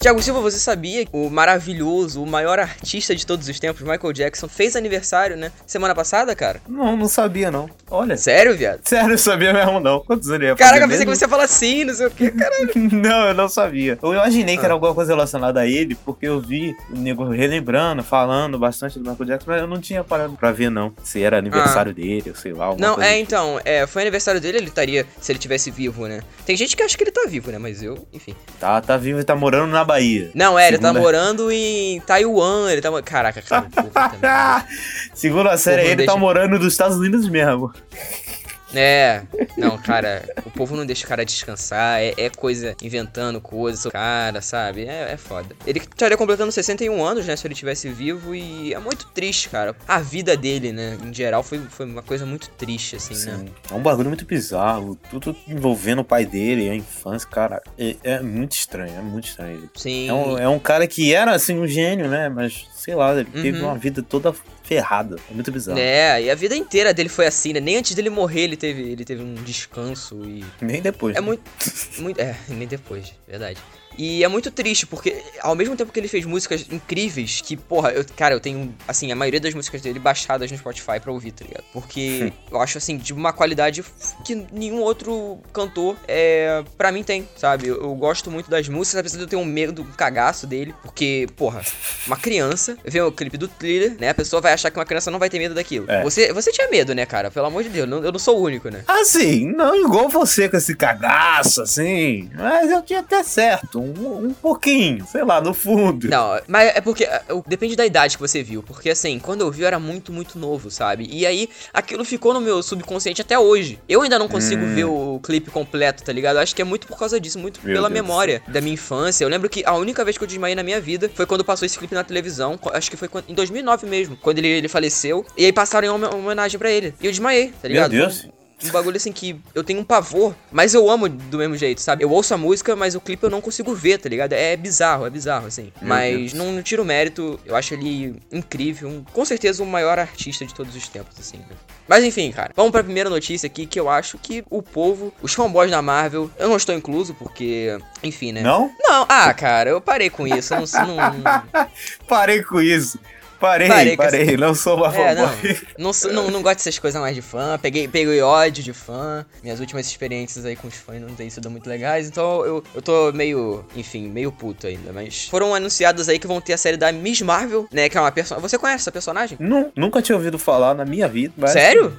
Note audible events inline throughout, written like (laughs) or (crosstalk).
Tiago Silva, você sabia que o maravilhoso, o maior artista de todos os tempos, Michael Jackson, fez aniversário, né? Semana passada, cara? Não, não sabia, não. Olha. Sério, viado? Sério, eu sabia mesmo, não. Quantos anos ia Caraca, pensei que você ia falar assim, não sei o que, caralho. (laughs) Não, eu não sabia. Eu imaginei que Ah. era alguma coisa relacionada a ele, porque eu vi o nego relembrando, falando bastante do Michael Jackson, mas eu não tinha parado pra ver, não. Se era aniversário dele, ou sei lá. Não, é, tipo. então, é, foi aniversário dele, ele estaria, se ele tivesse vivo, né? Tem gente que acha que ele tá vivo, né? Mas eu, enfim. Tá, tá vivo e tá morando na Bahia. Não, é, ele tá morando em Taiwan, ele tá... Caraca, cara, (laughs) a série, ele deixa- tá morando nos Estados Unidos mesmo. É, não, cara, o povo não deixa o cara descansar, é, é coisa inventando coisas, cara, sabe? É, é foda. Ele estaria completando 61 anos, né, se ele tivesse vivo, e é muito triste, cara. A vida dele, né, em geral, foi, foi uma coisa muito triste, assim, né? Sim. É um bagulho muito bizarro. Tudo envolvendo o pai dele, a infância, cara. É, é muito estranho, é muito estranho. Sim. É um, é um cara que era, assim, um gênio, né? Mas, sei lá, ele teve Uhum. uma vida toda ferrada. É muito bizarro. É, e a vida inteira dele foi assim, né? Nem antes dele morrer ele teve, ele teve um descanso e Nem depois. É né? muito, muito. É, (laughs) nem depois, verdade. E é muito triste, porque ao mesmo tempo que ele fez músicas incríveis, que, porra, eu, cara, eu tenho, assim, a maioria das músicas dele baixadas no Spotify pra ouvir, tá ligado? Porque eu acho, assim, de uma qualidade que nenhum outro cantor, é, pra mim, tem, sabe? Eu, eu gosto muito das músicas, apesar de eu ter um medo, um cagaço dele, porque, porra, uma criança, vê o clipe do thriller, né? A pessoa vai achar que uma criança não vai ter medo daquilo. É. Você, você tinha medo, né, cara? Pelo amor de Deus, não- eu não sou o único, né? Assim, não igual você com esse cagaço, assim. Mas eu tinha até certo. Um, um pouquinho, sei lá, no fundo. Não, mas é porque é, depende da idade que você viu. Porque assim, quando eu vi eu era muito, muito novo, sabe? E aí aquilo ficou no meu subconsciente até hoje. Eu ainda não consigo Hum. ver o clipe completo, tá ligado? Eu acho que é muito por causa disso, muito Meu pela Deus. memória da minha infância. Eu lembro que a única vez que eu desmaiei na minha vida foi quando passou esse clipe na televisão. Acho que foi em 2009 mesmo, quando ele, ele faleceu. E aí passaram em home- homenagem pra ele. E eu desmaiei, tá Meu ligado? Deus. Um bagulho assim que eu tenho um pavor, mas eu amo do mesmo jeito, sabe? Eu ouço a música, mas o clipe eu não consigo ver, tá ligado? É bizarro, é bizarro, assim. Meu mas Deus. não, não tiro o mérito, eu acho ele incrível, um- com certeza o maior artista de todos os tempos, assim, né? Mas enfim, cara, vamos pra primeira notícia aqui, que eu acho que o povo, os fanboys da Marvel, eu não estou incluso, porque, enfim, né? Não? Não, ah, cara, eu parei com isso, eu não, não, (laughs) Parei com isso. Parei, Parei parei. Não sou uma É, não. fanboy. Não, sou- não, não gosto dessas coisas mais de fã. Peguei, peguei ódio de fã. Minhas últimas experiências aí com os fãs não têm sido muito legais. Então eu, eu tô meio, enfim, meio puto ainda. Mas foram anunciados aí que vão ter a série da Miss Marvel, né? Que é uma personagem. Você conhece essa personagem? Nu- Nunca tinha ouvido falar na minha vida. mas- Sério?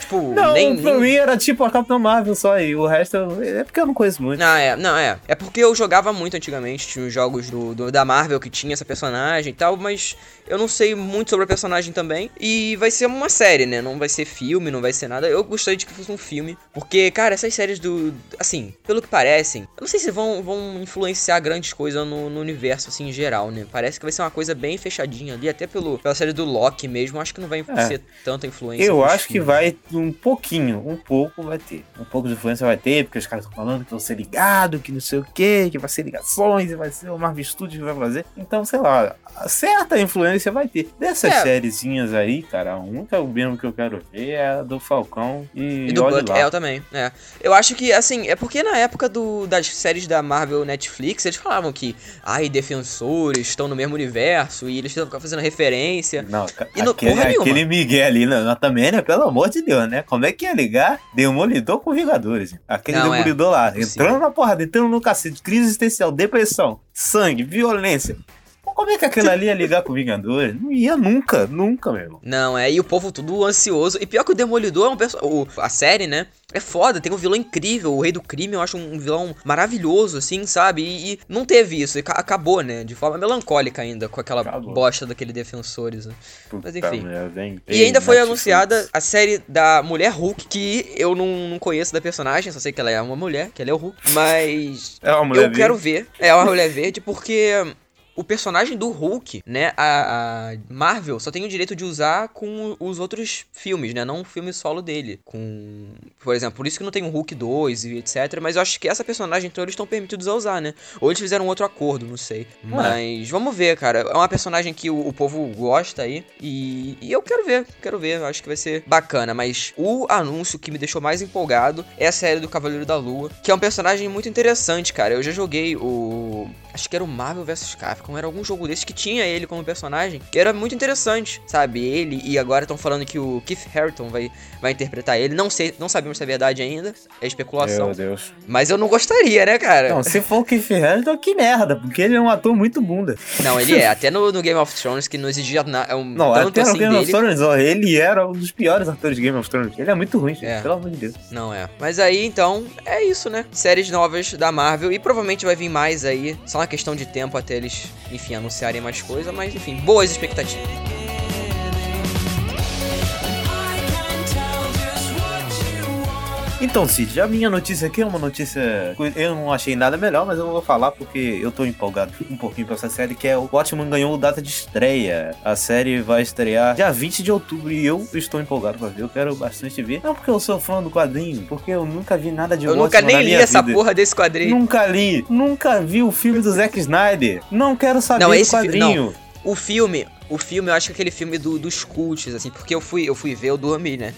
Tipo, Não, nem. pra nem- mim era tipo a Capitã Marvel só, e o resto eu- é porque eu não conheço muito. Não, é, não, é. É porque eu jogava muito antigamente, tinha os jogos do, do- da Marvel que tinha essa personagem e tal, mas eu não sei muito sobre a personagem também. E vai ser uma série, né? Não vai ser filme, não vai ser nada. Eu gostaria de que fosse um filme. Porque, cara, essas séries do. Assim, pelo que parecem, eu não sei se vão, vão influenciar grandes coisas no, no universo, assim, em geral, né? Parece que vai ser uma coisa bem fechadinha ali, até pelo, pela série do Loki mesmo. Acho que não vai É. ser tanta influência. Eu acho que vai um pouquinho, um pouco vai ter. Um pouco de influência vai ter, porque os caras estão falando que vão ser ligados, que não sei o que, que vai ser ligações, e vai ser o Marvel Studios que vai fazer. Então, sei lá, certa influência vai ter. Dessas É. sériezinhas aí, cara, a única mesmo que eu quero ver é a do Falcão e, E do Buck, é, eu também, é. Eu acho que, assim, é porque na época do, das séries da Marvel Netflix, eles falavam que, ai, defensores estão no mesmo universo, e eles ficam fazendo referência. Não, E aquele, porra nenhuma. aquele Miguel ali, não, não, também, né? Pelo amor de Deus, né? Como é que ia ligar Demolidor com Vingadores? Aquele Não, é. Demolidor lá, Possível. entrando na porrada, entrando no cacete, crise existencial, depressão, sangue, violência. Como é que aquele ali ia ligar com Vingadores? Não ia nunca, nunca, meu irmão. Não, é, e o povo tudo ansioso. E pior que o Demolidor é um personagem. A série, né? É foda, tem um vilão incrível. O Rei do Crime eu acho um vilão maravilhoso, assim, sabe? E, e não teve isso. e ca- acabou, né? De forma melancólica ainda, com aquela Acabou. bosta daquele Defensores. Né? Puta Mas enfim. vem- E ainda foi Netflix. anunciada a série da Mulher Hulk, que eu não, não conheço da personagem, só sei que ela é uma mulher, que ela é o Hulk. Mas É uma mulher eu quero ver. É uma mulher verde porque o personagem do Hulk, né, a, a Marvel só tem o direito de usar com os outros filmes, né, não o filme solo dele. Com, por exemplo, por isso que não tem o Hulk 2 e etc, mas eu acho que essa personagem então eles estão permitidos a usar, né? Ou eles fizeram outro acordo, não sei. Mas vamos ver, cara. É uma personagem que o, o povo gosta aí e, e eu quero ver, quero ver, acho que vai ser bacana, mas o anúncio que me deixou mais empolgado é a série do Cavaleiro da Lua, que é um personagem muito interessante, cara. Eu já joguei o Acho que era o Marvel vs Capcom, era algum jogo desse que tinha ele como personagem, que era muito interessante, sabe? Ele, e agora estão falando que o Keith Harington vai, vai interpretar ele. Não sei, não sabemos se é verdade ainda, é especulação. Meu Deus. Mas eu não gostaria, né, cara? Não, se for o Keith Harington, que merda, porque ele é um ator muito bunda. Não, ele é. (laughs) Até no, no Game of Thrones, que não exigia nada. É um, Não, tanto até no assim Game of dele. Thrones, ó, ele era um dos piores atores de Game of Thrones. Ele é muito ruim, gente, É. pelo amor de Deus. Não é. Mas aí, então, é isso, né? Séries novas da Marvel. E provavelmente vai vir mais aí. Só uma questão de tempo até eles, enfim, anunciarem mais coisa. Mas, enfim, boas expectativas. Então, Cid, a minha notícia aqui é uma notícia. Eu não achei nada melhor, mas eu vou falar porque eu tô empolgado um pouquinho pra essa série, que é o Watchmen ganhou data de estreia. A série vai estrear dia 20 de outubro e eu estou empolgado pra ver. Eu quero bastante ver. Não porque eu sou fã do quadrinho, porque eu nunca vi nada de Eu Watchmen nunca nem li essa vida. porra desse quadrinho. Nunca li, nunca vi o filme do Zack Snyder. Não quero saber Não, do esse fi- quadrinho. O filme, o filme, eu acho que é aquele filme do, dos cults, assim, porque eu fui, eu fui ver, eu dormi, né?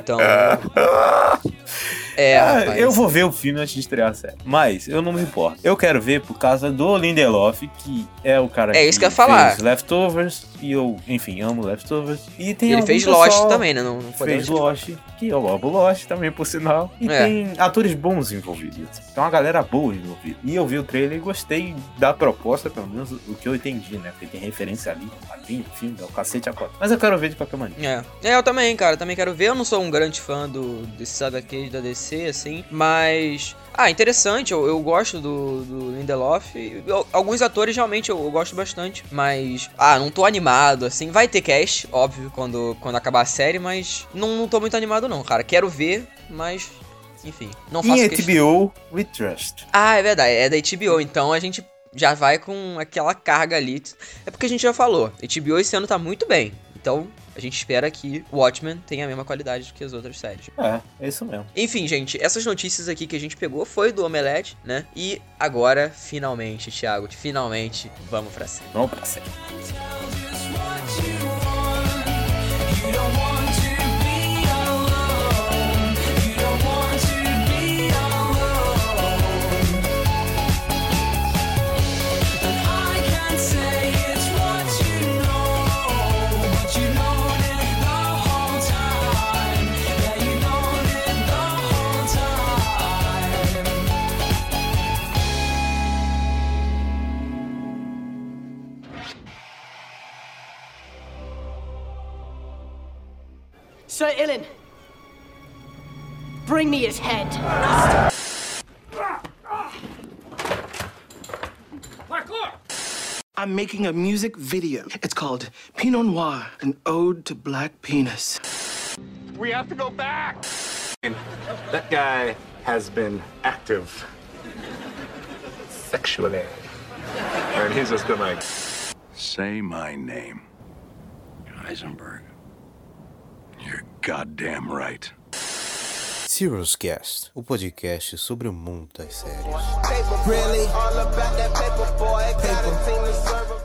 Então. (laughs) É, Ah, eu vou ver o filme antes de estrear a série. Mas eu não me importo. Eu quero ver por causa do Lindelof, que é o cara É isso que eu ia falar. fez Leftovers. E eu, enfim, amo Leftovers. E tem Ele fez Lost também, né? Não, não Fez Lost, que eu amo Lost também, por sinal. E É. tem atores bons envolvidos. Tem uma galera boa envolvida. E eu vi o trailer e gostei da proposta, pelo menos o que eu entendi, né? Porque tem referência ali, quadrinho, filme, é o cacete a quatro. Mas eu quero ver de qualquer maneira. É. é, eu também, cara, também quero ver. Eu não sou um grande fã do, desses HQs da DC, assim, mas. Ah, interessante, eu, eu gosto do, do Lindelof. e eu- alguns atores realmente eu, eu gosto bastante, mas. Ah, não tô animado, assim. Vai ter cast, óbvio, quando, quando acabar a série, mas não, não tô muito animado, não, cara. Quero ver, mas. Enfim, não faço Em questão. HBO, We Trust. Ah, é verdade, é da HBO, então a gente já vai com aquela carga ali. É porque a gente já falou, HBO esse ano tá muito bem. Então, a gente espera que Watchmen tenha a mesma qualidade que as outras séries. É, é isso mesmo. Enfim, gente, essas notícias aqui que a gente pegou foi do Omelete, né? E agora, finalmente, Thiago, finalmente, vamos pra série. Vamos pra série. Bring me his head. I'm making a music video. It's called Pinot Noir, an ode to black penis. We have to go back. That guy has been active sexually. And he's just been like, Say my name. Heisenberg. You're goddamn right. Serious Cast, o podcast sobre o mundo das séries.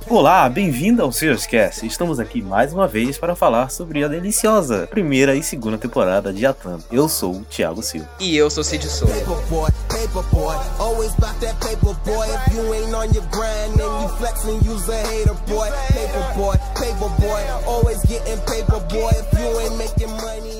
Olá, bem-vindo ao Cast. Estamos aqui mais uma vez para falar sobre a deliciosa primeira e segunda temporada de Atlanta. Eu sou o Thiago Silva. E eu sou Cid Souza. Paperboy, always bout that paperboy. If you ain't on your grind, then you flexing, you's a hater, boy. If you ain't making money,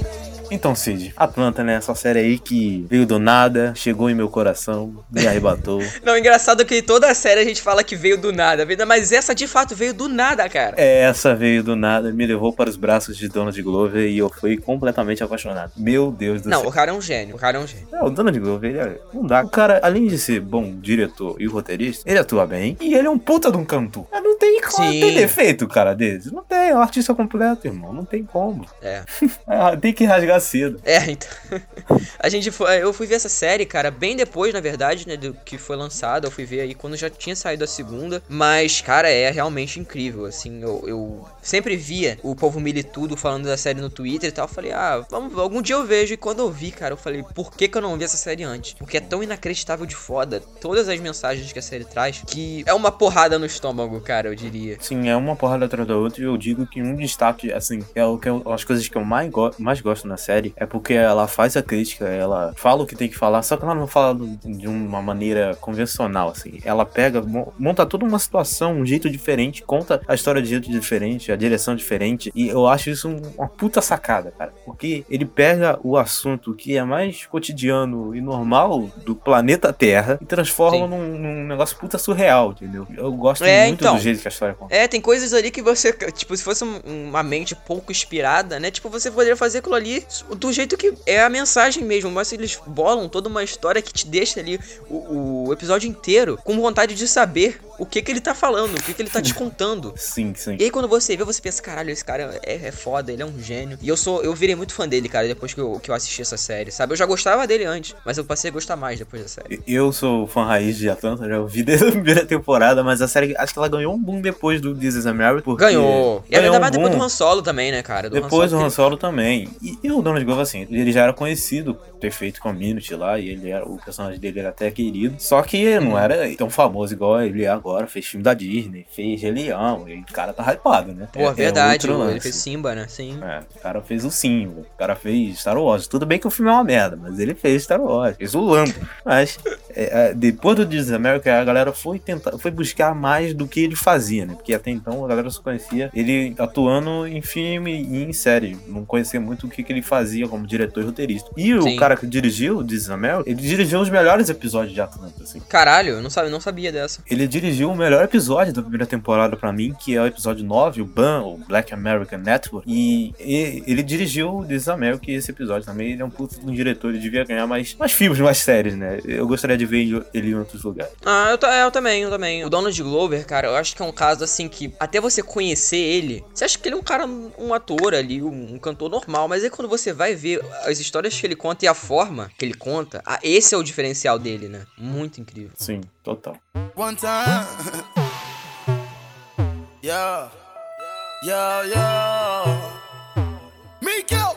Então, Cid, Atlanta, né? Essa série aí que veio do nada, chegou em meu coração, me arrebatou. (laughs) Não, engraçado que toda a série a gente fala que veio do nada, mas essa de fato veio do nada, cara. Essa veio do nada, me levou para os braços de Donald Glover e eu fui completamente apaixonado. Meu Deus do Não, céu. o cara é um gênio, o cara é um gênio. É, o Donald Glover, ele é... não dá. O cara, além de ser bom diretor e roteirista, ele atua bem e ele é um puta de um cantor. É, Não tem, como, Sim. tem defeito, cara desse. Não tem, é um artista completo, irmão. Não tem como. É. (laughs) É, tem que rasgar cedo. É, então. (laughs) a gente foi. Eu fui ver essa série, cara, bem depois, na verdade, né, do que foi lançada. Eu fui ver aí quando já tinha saído a segunda. Mas, cara, é realmente incrível. Assim, eu, eu sempre via o povo militudo falando da série no Twitter e tal. Eu falei, ah, vamos, algum dia eu vejo. E quando eu vi, cara, eu falei, por que, que eu não vi essa série antes? Porque é tão inacreditável de foda todas as mensagens que a série traz que é uma porrada no estômago, cara, eu diria. Sim, é uma porrada atrás da outra e eu digo que um destaque, assim, é o que eu- as coisas que eu mais, go mais gosto na série série é porque ela faz a crítica, ela fala o que tem que falar, só que ela não fala de uma maneira convencional, assim. Ela pega, mo- monta toda uma situação, um jeito diferente, conta a história de jeito diferente, a direção diferente, e eu acho isso um- uma puta sacada, cara. Porque ele pega o assunto que é mais cotidiano e normal do planeta Terra e transforma num, num negócio puta surreal, entendeu? Eu gosto É, muito então. do jeito que a história conta. É, tem coisas ali que você, tipo, se fosse um- uma mente pouco inspirada, né? Tipo, você poderia fazer aquilo ali do jeito que é a mensagem mesmo. Mas eles bolam toda uma história que te deixa ali o, o episódio inteiro com vontade de saber o que que ele tá falando, o que que ele tá te contando. (laughs) Sim, sim. E aí quando você vê, você pensa, caralho, esse cara é, é foda, ele é um gênio. E eu sou, eu virei muito fã dele, cara, depois que eu, que eu assisti essa série, sabe? Eu já gostava dele antes, mas eu passei a gostar mais depois da série. Eu sou fã raiz de Atlanta, já ouvi (laughs) desde a primeira temporada, mas a série, acho que ela ganhou um boom depois do This is America. porque Ganhou. E ela ganhou ainda um mais depois do. Han Solo também, né, cara? Do Han Depois do Solo Han Solo também. E, e o Donald Glover, assim, ele já era conhecido por ter feito Community lá, e ele era, o personagem dele era até querido. Só que não era tão famoso igual ele é agora. Fez filme da Disney, fez Rei Leão, e o cara tá hypado, né? Pô, verdade, outro ele fez Simba, né? Sim. É, o cara fez o Simba, o cara fez Star Wars. Tudo bem que o filme é uma merda, mas ele fez Star Wars, fez o Lambo. Mas é, é, depois do is America, a galera foi tentar, foi buscar mais do que ele fazia, né? Porque até então a galera só conhecia ele atuando em filme e em série. Não conhecia muito o que, que ele fazia como diretor e roteirista. E o Sim. cara que dirigiu o is America, ele dirigiu os melhores episódios de Atlanta, assim. Caralho, eu não sabia, não sabia dessa. Ele dirigiu o melhor episódio da primeira temporada pra mim, que é o episódio 9, o BAN, o Black American Network. E, e ele dirigiu o This is America e esse episódio também. Ele é um puto um diretor, ele devia ganhar mais, mais filmes, mais séries, né? Eu gostaria de ver ele- em outros lugares. Ah, eu, é, eu também, eu também. O Donald Glover, cara, eu acho que é um caso assim que até você conhecer ele, você acha que ele é um cara, um ator ali, um, um cantor normal, mas aí quando você vai ver as histórias que ele conta e a forma que ele conta, ah, esse é o diferencial dele, né? Muito incrível. Sim, total. One time. (laughs) yeah. Yeah, yeah. Miko!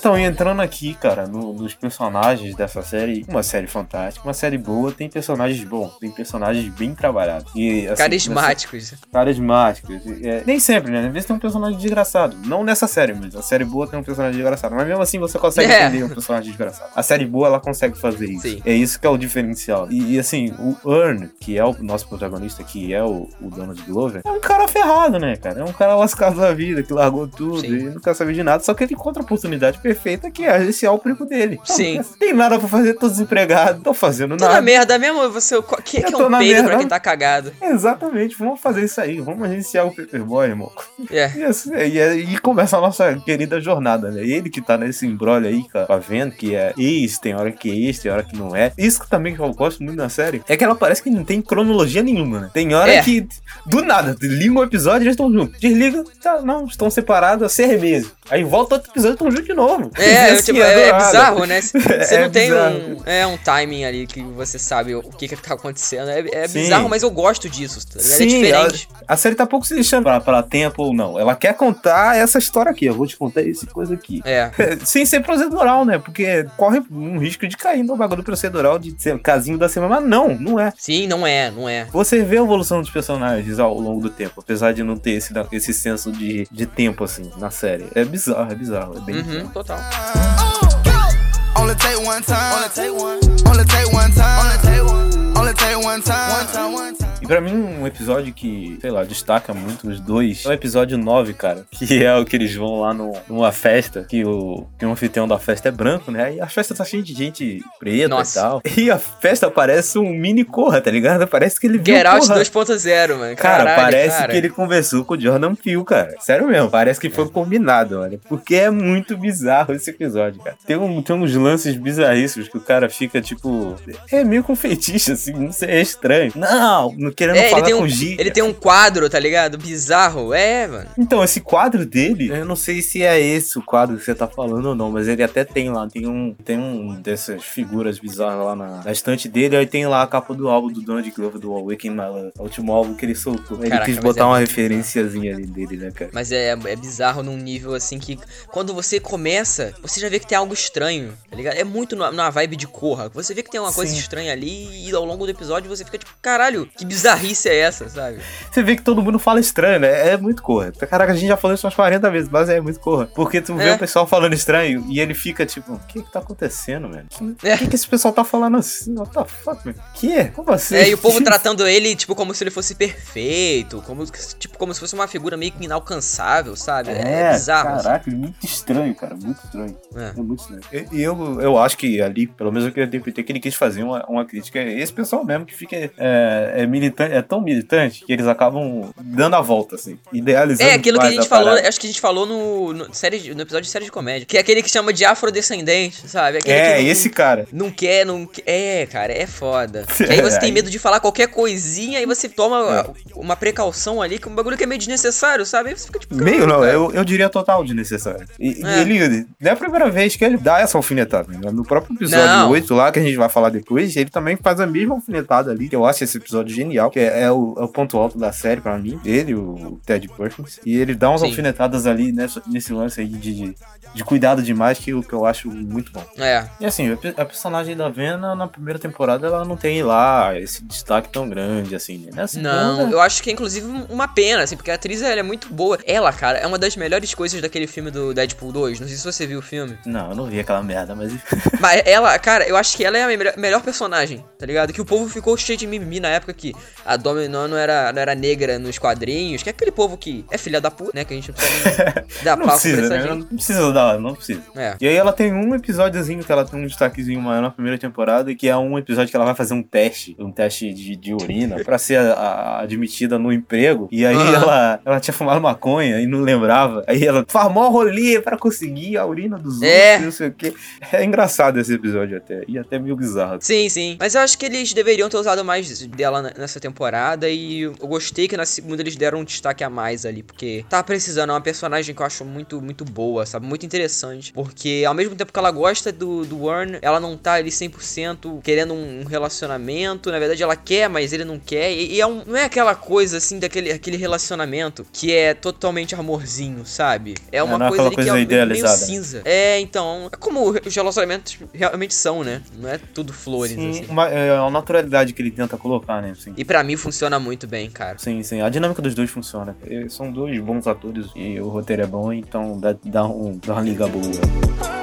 Então, entrando aqui, cara, no- nos personagens dessa série, uma série fantástica, uma série boa, tem personagens bons, tem personagens bem trabalhados. E, assim, Carismáticos. carismáticos. É, nem sempre, né? Às vezes tem um personagem desgraçado. Não nessa série, mas a série boa tem um personagem desgraçado. Mas mesmo assim você consegue (laughs) É. entender um personagem desgraçado. A série boa, ela consegue fazer isso. Sim. É isso que é o diferencial. E, e, assim, o Earn, que é o nosso protagonista, que é o, o Donald Glover, é um cara ferrado, né, cara? É um cara lascado da vida, que largou tudo Sim. e não quer saber de nada. Só que ele encontra a oportunidade perfeita, que é agenciar o primo dele. Sim. Não (laughs) tem nada pra fazer, tô desempregado, tô fazendo Tô na nada. merda mesmo, você. Que, Eu que é tô um na peido pra quem tá cagado. Exatamente, vamos fazer isso aí, vamos agenciar o Paperboy, irmão. É. E, assim, e aí começa a nossa querida jornada, né? Ele que tá nesse embrolho aí com a- com a Ven, que é ex, tem hora que é ex, tem hora que não é. Isso também que eu gosto muito da série é que ela parece que não tem cronologia nenhuma, né? Tem hora É. que, do nada, liga um episódio e eles estão juntos. Desliga, tá, não, estão separados há seis meses. Aí volta outro episódio e estão juntos de novo. E É, assim, tipo, é, é bizarro, né? (laughs) Você É não tem bizarro. um, é, um timing ali que você sabe o que que tá acontecendo. É, é bizarro, mas eu gosto disso. tá é Sim, diferente. A, a série tá pouco se deixando pra, pra tempo ou não. Ela quer contar essa história aqui. Eu vou te contar essa coisa aqui. É. (laughs) Sem ser procedural, né? Porque corre um risco de cair no bagulho procedural de ser casinho da semana. Mas não, não é. Sim, não é, não é. Você vê a evolução dos personagens ao longo do tempo, apesar de não ter esse, esse senso de, de tempo, assim, na série. É bizarro, é bizarro. É bem Uhum, bizarro. Total. Only take one time. Only take one. Only take one time. Only take one. Only take one time. One time, one time. E pra mim, um episódio que, sei lá, destaca muito os dois é o episódio 9, cara. Que (laughs) é o que eles vão lá no, numa festa, que o, que o anfitrião da festa é branco, né? E a festa tá cheia de gente preta Nossa. e tal. (laughs) E a festa parece um mini corra, tá ligado? Parece que ele viu Get Out Corra. 2.0, mano. Cara, Caralho, parece cara. que ele conversou com o Jordan Peele, cara. Sério mesmo, parece que foi combinado, olha. Porque é muito bizarro esse episódio, cara. Tem, um, tem uns lances bizarríssimos que o cara fica, tipo... É meio com feitiço, assim, não sei, é estranho. Não, não querendo É, ele falar tem, com um, gíria. ele tem um quadro, tá ligado? Bizarro. É, mano. Então, esse quadro dele, eu não sei se é esse o quadro que você tá falando ou não, mas ele até tem lá, tem um, tem um dessas figuras bizarras lá na, na estante dele, aí tem lá a capa do álbum do Donald Glover, do Awakening My Love, o último álbum que ele soltou. Ele Caraca, quis botar é uma referenciazinha ali dele, né, cara? Mas é, é bizarro num nível assim que quando você começa, você já vê que tem algo estranho, tá ligado? É muito na, na vibe de corra. Você vê que tem uma coisa Sim. estranha ali e ao longo do episódio você fica tipo, caralho, que bizarrice é essa, sabe? Você vê que todo mundo fala estranho, né? É muito corra. Caraca, a gente já falou isso umas 40 vezes, mas é muito corra. Porque tu vê É. o pessoal falando estranho e ele fica tipo, o que que tá acontecendo, velho? O É. que que esse pessoal tá falando assim? What the fuck, velho? Que? Como assim? É, e o (laughs) povo tratando ele, tipo, como se ele fosse perfeito, como, tipo, como se fosse uma figura meio que inalcançável, sabe? É, É, bizarro. assim. caraca, muito estranho, cara, muito estranho. É. É muito estranho. E eu, eu acho que ali, pelo menos eu queria interpretar que ele quis fazer uma, uma crítica. Esse pessoal mesmo que fica é, é militante, é tão militante que eles acabam dando a volta, assim, idealizando. É, aquilo que a gente falou, parada. acho que a gente falou no, no, série, no episódio de série de comédia, que é aquele que chama de afrodescendente, sabe? Aquele É, não, esse cara. Não quer, não quer. É, cara, é foda. (laughs) Que aí você É, tem medo de falar qualquer coisinha e você toma É. uma precaução ali, que é um bagulho que é meio desnecessário, sabe? Aí você fica tipo. Meio não, eu, eu diria total desnecessário. E, e É. ele, não é a primeira vez que ele dá essa alfinetada. né? No próprio episódio Não. 8 lá, que a gente vai falar depois, ele também faz a mesma alfinetada ali, que eu acho esse episódio genial, que é, é o, é o ponto alto da série pra mim. Ele, o Ted Perkins. E ele dá umas Sim. alfinetadas ali nessa, nesse lance aí de, de, de cuidado demais, que, que eu acho muito bom. É. E assim, a a personagem da Vena na primeira temporada, ela não tem lá esse destaque tão grande, assim, né? Na Não, segunda- eu acho que é inclusive uma pena, assim, porque a atriz ela é muito boa. Ela, cara, é uma das melhores coisas daquele filme do Deadpool 2. Não sei se você viu o filme. Não, eu não vi aquela merda, mas. Mas ela, cara, eu acho que ela é a melhor, melhor personagem, tá ligado? Que o povo ficou cheio de mimimi na época que a Domino não era, não era negra nos quadrinhos, que é aquele povo que é filha da puta, né? Que a gente não precisa nem (laughs) dar Não papo pra precisa, essa né? gente. Não precisa dar, não precisa. É. E aí ela tem um episódiozinho que ela tem um destaquezinho maior na primeira temporada, que é um episódio que ela vai fazer um teste, um teste de, de urina, pra ser a- a- admitida no emprego. E aí Aham. ela, ela tinha fumado maconha e não lembrava. Aí ela farmou rolê pra conseguir a urina dos É. outros, não sei o quê. É engraçado esse episódio até, e até meio bizarro. Sim, sim. Mas eu acho que eles deveriam ter usado mais dela n- nessa temporada. E eu gostei que na segunda eles deram um destaque a mais ali. Porque tá precisando. É uma personagem que eu acho muito, muito boa, sabe? Muito interessante. Porque ao mesmo tempo que ela gosta do, do Warren, ela não tá ali 100% querendo um relacionamento. Na verdade, ela quer, mas ele não quer. E, e é um, não é aquela coisa assim daquele aquele relacionamento que é totalmente amorzinho, sabe? É uma não é coisa que coisa é meio, meio idealizada, né? cinza. É, então. É como os relacionamentos realmente são, né? Não é tudo flores, Sim, assim. uma, é a naturalidade que ele tenta colocar, né? Assim. E pra mim funciona muito bem, cara. Sim, sim. A dinâmica dos dois funciona. Eles são dois bons atores e o roteiro é bom, então dá, dá, um, dá uma liga boa.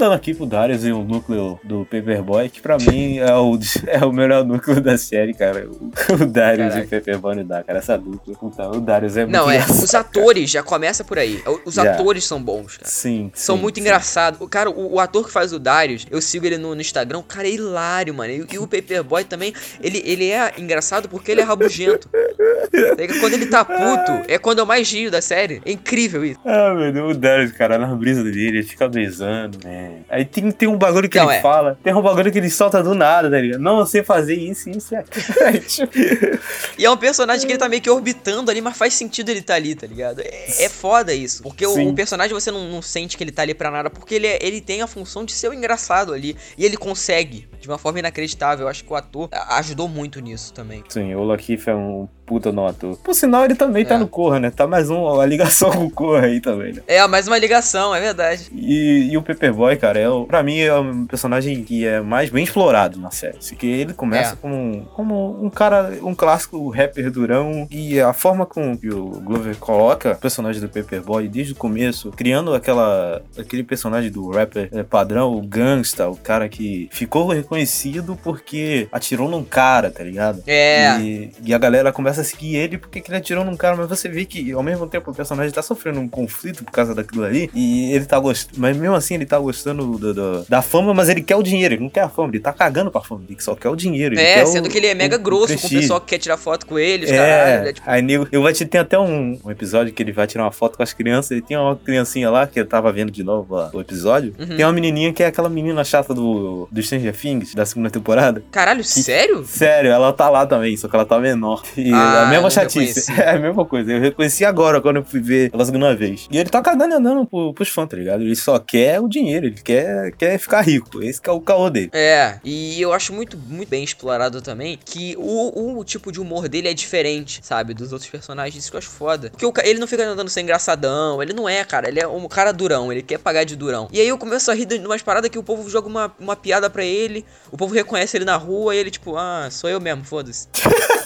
Mudando aqui pro Darius e o núcleo do Paperboy, que pra mim é o, (laughs) é o melhor núcleo da série, cara. O, o Darius Caraca. e o Paperboy não dá, cara. Essa dupla. Então, o Darius é muito Não, é. engraçado. Os atores já começa por aí. Os Já. atores são bons, cara. Sim, São sim, muito sim. engraçados. Cara, o, o ator que faz o Darius, eu sigo ele no, no Instagram, o cara é hilário, mano. E, e o Paperboy também, ele, ele é engraçado porque ele é rabugento. Quando ele tá puto, é quando eu mais rio da série. É incrível isso. Ah, meu Deus, o Darius, cara, na brisa dele, ele fica brisando, né? Aí tem, tem um bagulho que Então, ele é. fala, tem um bagulho que ele solta do nada, tá ligado? Não, eu sei fazer isso, isso e aquilo. (laughs) E é um personagem que ele tá meio que orbitando ali, mas faz sentido ele tá ali, tá ligado? É, é foda isso. Porque o, o personagem você não, não sente que ele tá ali pra nada, porque ele, é- ele tem a função de ser o engraçado ali. E ele consegue, de uma forma inacreditável. Eu acho que o ator ajudou muito nisso também. Sim, o Lakeith é um puta no ator. Por sinal, ele também tá É. no Corra, né? Tá mais um, uma ligação (laughs) com o Corra aí também, né? É, mais uma ligação, é verdade. E, e o Paperboy, cara, é, o- pra mim é um personagem que é mais bem explorado na série. Assim, que ele começa É. como, como um cara, um clássico rapper durão. E a forma com que o Glover coloca o personagem do Paperboy desde o começo, criando aquela, aquele personagem do rapper é, padrão, o gangsta, o cara que ficou reconhecido porque atirou num cara, tá ligado? É. E, e a galera começa a seguir ele porque que ele atirou num cara, mas você vê que ao mesmo tempo o personagem tá sofrendo um conflito por causa daquilo ali. E ele tá gostando. Mas mesmo assim ele tá gostando do- do- da fama, mas ele quer o dinheiro, ele não quer a fama, ele tá cagando pra fama, ele só quer o dinheiro. É, sendo o- que ele é mega o- o grosso com o pessoal que quer tirar foto com ele, os caralho. Ele É, é, tipo, aí nego, eu vou te tem até um, um episódio que ele vai tirar uma foto com as crianças e tem uma criancinha lá que eu tava vendo de novo ó, o episódio. Uhum. Tem uma menininha que é aquela menina chata do, do Stranger Things da segunda temporada. Caralho, sério? Sério, ela tá lá também, só que ela tá menor. E Ah, a mesma chatice. (laughs) É a mesma coisa. Eu reconheci agora quando eu fui ver pela segunda vez. E ele tá cagando e andando pro, pros fãs, tá ligado? Ele só quer o dinheiro, ele quer, quer ficar rico. Esse é o caô dele. É, e eu acho muito, muito bem explorado também que o, o tipo de humor dele é diferente, sabe, dos outros personagens. Isso que eu acho foda. Porque o ele não fica andando sem engraçadão, ele não é, cara. Ele é um cara durão, ele quer pagar de durão. E aí eu começo a rir de umas paradas que o povo joga uma, uma piada pra ele, o povo reconhece ele na rua e ele, tipo, ah, sou eu mesmo, foda-se. (laughs)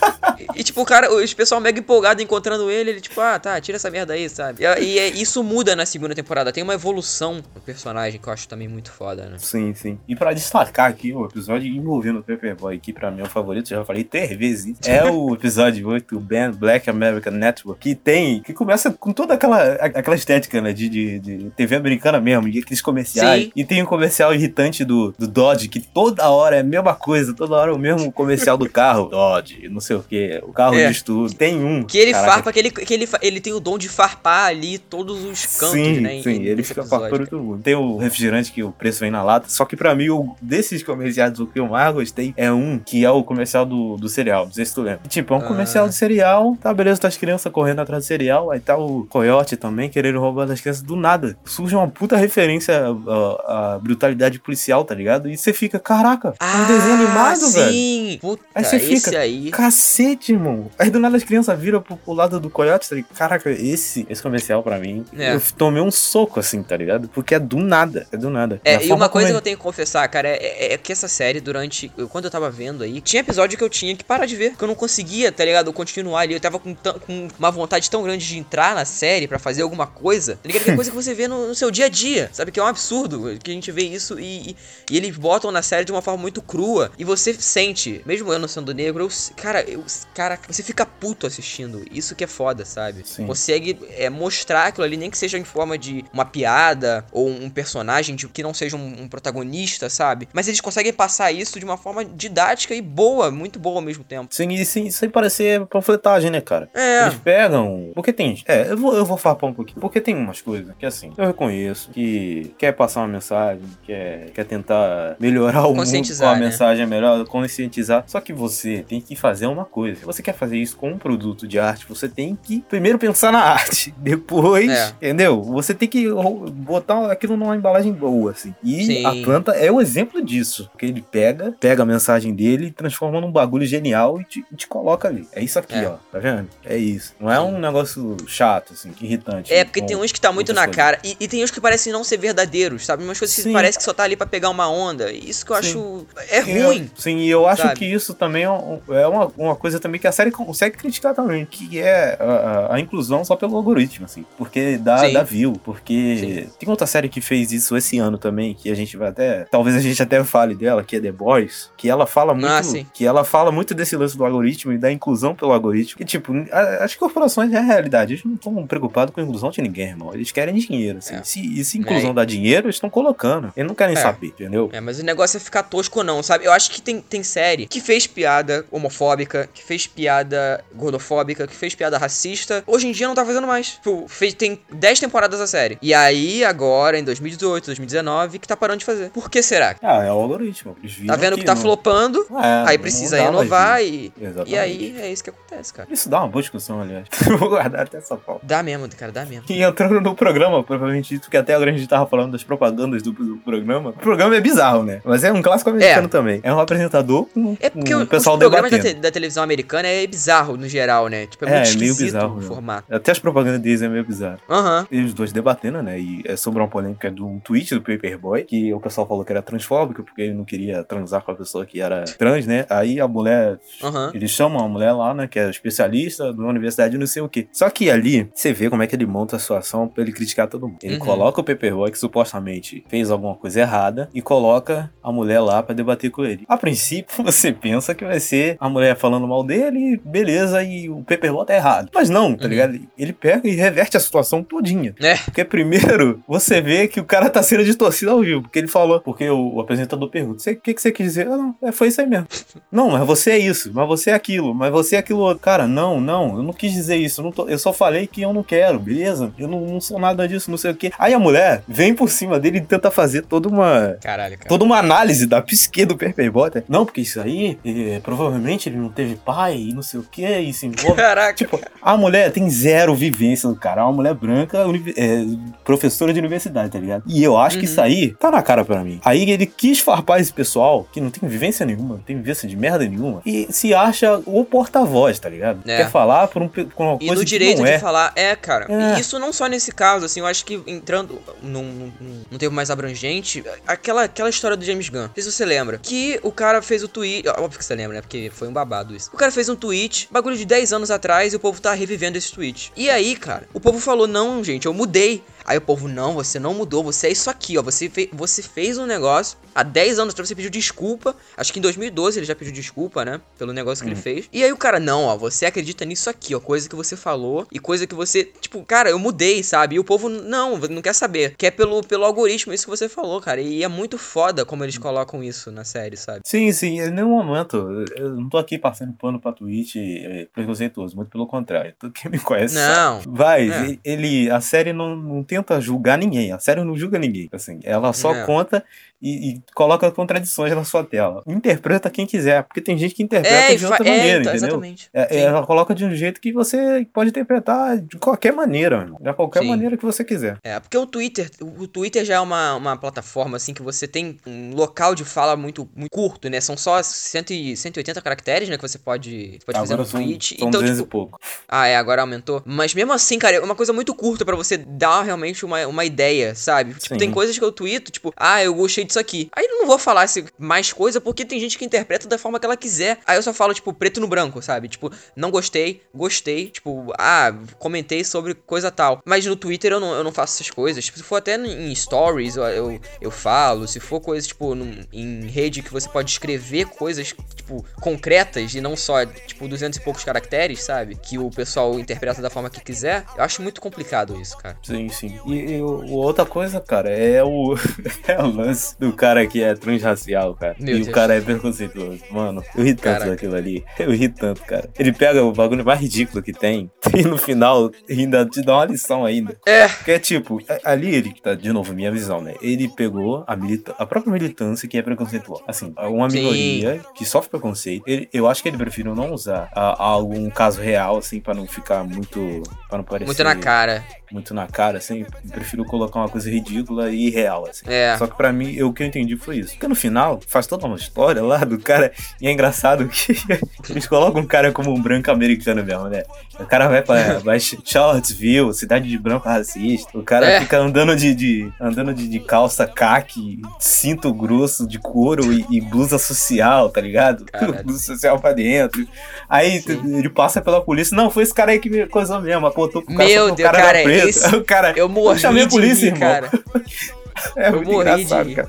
E, tipo, o cara, o pessoal mega empolgado encontrando ele, ele, tipo, ah, tá, tira essa merda aí, sabe? E, e é- isso muda na segunda temporada. Tem uma evolução no personagem que eu acho também muito foda, né? Sim, sim. E pra destacar aqui o episódio envolvendo o Paperboy, que pra mim é o favorito, já falei três vezes. É o (laughs) episódio 8, o Band Black American Network, que tem, que começa com toda aquela, aquela estética, né, de, de, de TV americana mesmo, e aqueles comerciais. Sim. E tem um comercial irritante do, do Dodge, que toda hora é a mesma coisa, toda hora é o mesmo comercial do carro. Dodge, não sei o que, o carro É. de estudo. Tem um. Que ele caraca, farpa, que, ele, que ele, ele tem o dom de farpar ali todos os cantos, sim, né? em- Sim, ele fica episódio, farpando todo mundo. Tem o refrigerante que o preço vem na lata. Só que pra mim, o, desses comerciais, o que eu mais gostei é um que é o comercial do, do cereal. Não sei se tu lembra. Tipo, é um Ah. comercial de cereal. Tá, beleza, tá as crianças correndo atrás do cereal. Aí tá o coiote também querendo roubar das crianças. Do nada. Surge uma puta referência à, à brutalidade policial, tá ligado? E você fica, caraca, é um desenho animado, velho. Ah, Sim! Puta, Aí você fica, aí. Cacete, irmão. Aí do nada as crianças viram pro, pro lado do coiote. Tá ligado? Caraca, esse, esse comercial pra mim, É. eu tomei um soco assim, tá ligado? Porque é do nada. É do nada. É, e uma coisa que eu tenho que confessar, cara, é, é- é que essa série, durante. eu- Quando eu tava vendo aí, tinha episódio que eu tinha que parar de ver. Que eu não conseguia, tá ligado? Continuar ali. Eu tava com, com uma vontade tão grande de entrar na série pra fazer alguma coisa. Tá ligado? Que é coisa que você vê no, no seu dia a dia. Sabe? Que é um absurdo que a gente vê isso e, e, e eles botam na série de uma forma muito crua. E você sente, mesmo eu não sendo negro, eu, cara, eu, cara, você fica puto assistindo. Isso que é foda, sabe? Sim. Consegue é, mostrar aquilo ali, nem que seja em forma de uma piada ou um personagem de, que não seja um, um protagonista, sabe? Mas eles conseguem passar isso de uma forma didática e boa, muito boa ao mesmo tempo. Sim, e sem, sem parecer panfletagem, né, cara? É. Eles pegam. Porque tem. É, eu vou, eu vou farpar um pouquinho. Porque tem umas coisas que, assim, eu reconheço que quer passar uma mensagem, quer, quer tentar melhorar o mundo com a né? mensagem melhor, conscientizar. Só que você tem que fazer uma coisa. Se você quer fazer isso com um produto de arte, você tem que primeiro pensar na arte. (laughs) Depois, É. entendeu? Você tem que botar aquilo numa embalagem boa, assim. E Sim. a planta é o exemplo disso. Porque ele pega, pega a mensagem dele transforma num bagulho genial e te, te coloca ali. É isso aqui, É. ó. Tá vendo? É isso. Não é um negócio chato, assim, que irritante. É, porque tem uns que tá muito na cara. E, e tem uns que parecem não ser verdadeiros, sabe? Umas coisas que Sim. parece que só tá ali pra pegar uma onda. Isso que eu Sim. acho. É eu- ruim. sim, e eu acho sabe? que isso também é, um- é uma, uma coisa também que a série consegue criticar também, que é a, a- inclusão só pelo algoritmo, assim. Porque dá, Sim. dá view. Porque Sim. tem outra série que fez isso esse ano também, que a gente vai até. Talvez a gente até fale dela, que é The Boys, que ela fala muito. Ah, sim. que ela fala muito desse lance do algoritmo e da inclusão pelo algoritmo. Que, tipo, a- as corporações é a realidade. Eles não estão preocupados com a inclusão de ninguém, irmão. Eles querem dinheiro. Assim. É. Se, e se inclusão É. dá dinheiro, eles estão colocando. Eles não querem É. saber, entendeu? É, mas o negócio é ficar tosco ou não, sabe? Eu acho que tem, tem série que fez piada homofóbica, que fez piada gordofóbica, que fez piada racista. Hoje em dia não tá fazendo mais. Tipo, fez, tem 10 temporadas a série. E aí, agora, em 2018, 2019, que tá parando de fazer. Por que será? Ah, é o algoritmo. Tá vendo que tá não- flopando, É, aí precisa renovar e. E aí é isso que acontece, cara. Isso dá uma boa discussão, aliás. (laughs) Eu Vou guardar até essa pauta. Dá mesmo, cara, dá mesmo. E entrando no programa, provavelmente dito que até agora a gente tava falando das propagandas do, do programa. O programa é bizarro, né? Mas é um clássico americano É. também. É um apresentador com É porque um o, pessoal os programas da, te- da televisão americana é bizarro no geral, né? Tipo, é, É, muito é meio bizarro, o né? formato. Até as propagandas deles é meio bizarro. Aham. E os dois debatendo, né? E é sobre uma polêmica de um tweet do Paperboy, que o pessoal falou que era transfóbico, porque ele não queria transar com a pessoa que era trans, né? Aí a mulher. Aham. Eles chamam a mulher lá, né? Que é especialista de uma universidade, não sei o quê. Só que ali, você vê como é que ele monta a situação pra ele criticar todo mundo. Ele Uhum. coloca o Paperboy, que supostamente fez alguma coisa errada, e coloca a mulher lá pra debater com ele. A princípio, (laughs) você pensa que vai ser a mulher falando mal dele, beleza, e o Paperboy tá errado. Mas não, tá Uhum. ligado? Ele pega e reverte a situação todinha. É. Porque primeiro você vê que o cara tá sendo distorcido ao vivo. Porque ele falou, porque o, o apresentador pergunta: "Você- o que, que você quis dizer? Ah, não, é, foi isso aí mesmo. (laughs) não, mas você é isso, mas você é aquilo, mas você é aquilo outro. Cara, não, não, eu não quis dizer isso. Eu, tô- eu só falei que eu não quero, beleza? Eu não, não sou nada disso, não sei o quê. Aí a mulher vem por cima dele e tenta fazer toda uma Caralho, cara. toda uma análise da psique do Paperboy. Não, porque isso aí, eh, provavelmente ele não teve teve pai e não sei o que, e se envolve. Caraca. Tipo, a mulher tem zero vivência do cara. É uma mulher branca, é, professora de universidade, tá ligado? E eu acho que Uhum. isso aí tá na cara pra mim. Aí ele quis farpar esse pessoal que não tem vivência nenhuma, não tem vivência de merda nenhuma, e se acha o porta-voz, tá ligado? É. Quer falar por, um, por uma E coisa no que direito não de é. falar, é, cara. É. E isso não só nesse caso, assim, eu acho que entrando num, num, num termo mais abrangente, aquela, aquela história do James Gunn, não sei se você lembra, que o cara fez o tweet, óbvio que você lembra, né, porque foi um babado O cara fez um tweet, bagulho de 10 anos atrás, e o povo tá revivendo esse tweet. E aí, cara, o povo falou, não, gente, eu mudei. Aí o povo, não, você não mudou, você é isso aqui, ó. Você, fe você fez um negócio há 10 anos atrás, você pediu desculpa. Acho que em 2012 ele já pediu desculpa, né? Pelo negócio que ele fez. E aí o cara, não, ó, você acredita nisso aqui, ó. Coisa que você falou e coisa que você. Tipo, cara, eu mudei, sabe? E o povo, não, não quer saber. Quer pelo, pelo algoritmo isso que você falou, cara. E é muito foda como eles colocam isso na série, sabe? Sim, sim, em nenhum momento. Eu não tô aqui passando pano pra Twitch é, preconceituoso, muito pelo contrário. Quem me conhece Não. sabe. Vai, É. ele. A série não, não tenta julgar ninguém. A série não julga ninguém. Assim, ela só É. conta e, e coloca contradições na sua tela. Interpreta quem quiser, porque tem gente que interpreta É, de outra é, maneira, então, entendeu? exatamente. É, Sim. ela coloca de um jeito que você pode interpretar de qualquer maneira, de qualquer Sim. maneira que você quiser. É, porque o Twitter, o Twitter já é uma, uma plataforma assim que você tem um local de fala muito, muito curto, né? São só 100, e- 180 caracteres, né, que você pode, pode fazer no são, tweet. são então, 200 tipo, e pouco. ah, é, agora aumentou. Mas mesmo assim, cara, é uma coisa muito curta pra você dar realmente uma, uma ideia, sabe? Tipo, tem coisas que eu tweeto, tipo, ah, eu gostei disso aqui. Aí eu não vou falar esse- mais coisa porque tem gente que interpreta da forma que ela quiser. Aí eu só falo, tipo, preto no branco, sabe? Tipo, não gostei, gostei. Tipo, ah, comentei sobre coisa tal. Mas no Twitter eu não, eu não faço essas coisas. Tipo, se for até em stories, eu, eu, eu falo. Se for coisa, tipo, num- em rede que você pode escrever coisas, tipo, concretas e não só, tipo, 200 e poucos caracteres, sabe? Que o pessoal interpreta da forma que quiser. Eu acho muito complicado isso, cara. Sim, sim. E, e outra coisa, cara, é o, (laughs) é o lance do cara que é transracial, cara. Meu e Deus. o cara é preconceituoso. Mano, eu ri tanto daquilo ali. Eu ri tanto, cara. Ele pega o bagulho mais ridículo que tem (laughs) e no final ainda te dá uma lição ainda. É. Que é tipo, a- ali ele, tá, de novo, minha visão, né? Ele pegou a, milita a própria militância que é preconceituosa. Assim, uma Sim. minoria que sofre preconceito. Ele- eu acho que ele preferiu não usar a- algum caso real, assim, pra não ficar muito. pra não parecer. Muito na cara. Muito na cara, assim. Eu prefiro colocar uma coisa ridícula e irreal, assim. É. Só que pra mim, eu, o que eu entendi foi isso. Porque no final, faz toda uma história lá do cara. E é engraçado (laughs) que eles colocam um cara como um branco americano mesmo, né? O cara vai pra vai Charlottesville, cidade de branco racista. O cara É. fica andando de, de- andando de, de calça caque, cinto grosso de couro e, e blusa social, tá ligado? (laughs) Caralho. blusa social pra dentro. Aí Sim. ele passa pela polícia. Não, foi esse cara aí que me coisou mesmo. Apontou pro cara, Meu Deus, cara cara, esse- (laughs) O cara, Eu morri chamei a polícia, rir, cara. (laughs) (laughs) É Eu muito morri de engraçado, rir. cara.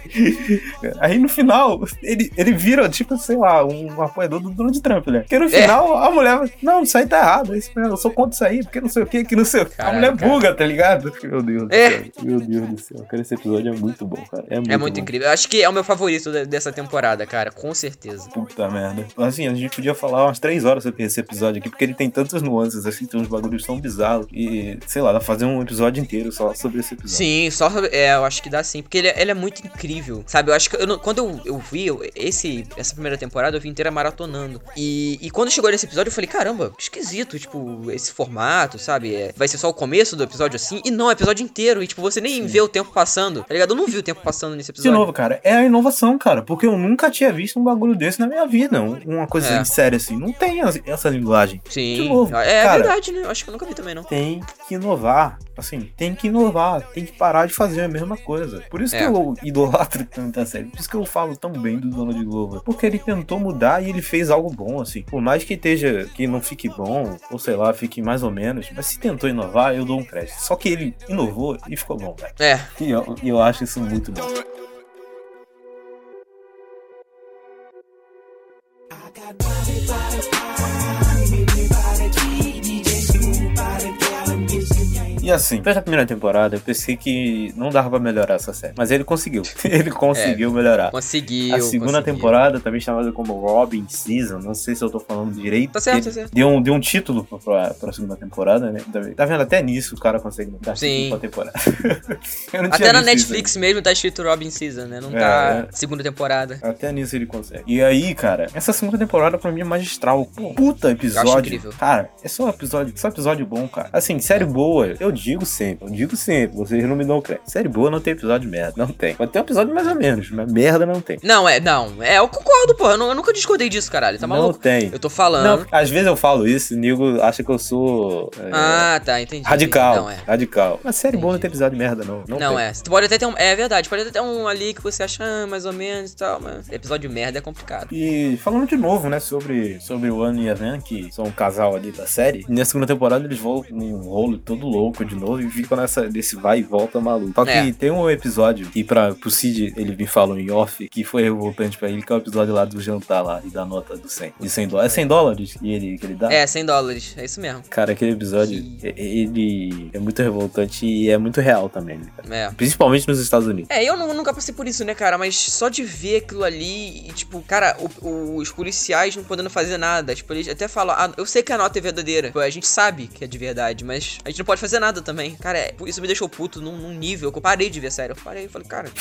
Aí no final, ele, ele vira, tipo, sei lá, um apoiador do Donald Trump, né? Porque no final, a mulher, não, isso aí tá errado, é isso mesmo, eu sou contra isso aí, porque não sei o que, que não sei o que. A mulher buga, tá ligado? Meu Deus É. do céu. Meu Deus do céu. Cara, esse episódio é muito bom, cara. É muito, É muito incrível. Eu acho que é o meu favorito de- dessa temporada, cara. Com certeza. Puta merda. Assim, a gente podia falar umas três horas sobre esse episódio aqui, porque ele tem tantas nuances, assim, tem uns bagulhos tão bizarros. E, sei lá, dá pra fazer um episódio inteiro só sobre esse episódio. Sim, só sobre- é, eu acho que dá sim, porque ele, é- ele é muito incrível, sabe? Eu acho que eu não- quando eu, eu vi eu- esse essa primeira temporada, eu vi inteira maratonando. E, e quando chegou nesse episódio, eu falei, caramba, esquisito, tipo, esse formato, sabe? É, vai ser só o começo do episódio assim? E não, é o episódio inteiro, e tipo, você nem vê o tempo passando, tá ligado? Eu não vi o tempo passando nesse De episódio. novo, cara, é a inovação, cara, porque eu nunca tinha visto um bagulho desse na minha vida. um- Uma coisa É. em série assim. Não tem essa linguagem. Sim, De novo, é cara. verdade, né? Eu acho que eu nunca vi também, não. Tem que inovar. Assim, tem que inovar. Tem que parar de fazer a mesma coisa. Por isso É. que eu idolatro (laughs) tanto a série. Por isso que eu falo tão bem do Donald Glover. Porque ele tentou mudar e ele fez algo bom, assim. Por mais que esteja, que não fique bom, ou sei lá, fique mais ou menos. Mas se tentou inovar, eu dou um crédito. Só que ele inovou e ficou bom, velho. É, E eu, e eu acho isso muito bom. E assim, depois da primeira temporada, eu pensei que não dava pra melhorar essa série. Mas ele conseguiu. (laughs) ele conseguiu melhorar. Conseguiu. A segunda conseguiu. temporada, também chamada como Robin Season, não sei se eu tô falando direito. Tá certo, tá certo. Deu um, deu um título pra, pra, pra segunda temporada, né? Tá vendo? Tá vendo? Até nisso o cara consegue dar Sim. pra temporada. (laughs) Até na visto isso Netflix mesmo tá escrito Robin Season, né? Não É, tá é. segunda temporada. Até nisso ele consegue. E aí, cara, essa segunda temporada pra mim é magistral. Puta episódio. incrível. Cara, é só um episódio, só episódio bom, cara. Assim, série boa, eu digo sempre, eu digo sempre, vocês não me dão crédito. Série boa não tem episódio merda. Não tem. Pode ter um episódio mais ou menos, mas merda não tem. Não, é, não. É, eu concordo, pô. Eu, eu nunca discordei disso, caralho. Tá não maluco? tem. Eu tô falando. Não, às vezes eu falo isso e o nego acha que eu sou. é, Ah, tá, entendi. Radical. Não, é. Radical. Mas série boa não Entendi. tem episódio de merda, não. Não, Não, tem. é. Tu pode até ter um. É verdade, pode até ter um ali que você acha ah, mais ou menos e tal, mas episódio de merda é complicado. E falando de novo, né, sobre, sobre o Anne e a Van, que são um casal ali da série, na segunda temporada eles voltam num rolo todo louco de novo e ficam nessa, nesse vai e volta maluco. Só que É. tem um episódio que pra, pro Cid ele me falou em off, que foi revoltante pra ele, que é o episódio lá do jantar lá e da nota do 100. De 100 dólares. É 100 dólares que ele, que ele dá? É, 100 dólares. É isso mesmo. Cara, aquele episódio, e- ele é muito revoltante e é muito real também, né, cara? É. Principalmente nos Estados Unidos. É, eu nu- nunca passei por isso, né, cara? Mas só de ver aquilo ali e, tipo, cara, o- os policiais não podendo fazer nada. Tipo, eles até falam, ah, eu sei que a nota é verdadeira. Pô, a gente sabe que é de verdade, mas a gente não pode fazer nada também. Cara, é- isso me deixou puto num, num nível que eu parei de ver, sério. Eu parei, eu falei, cara,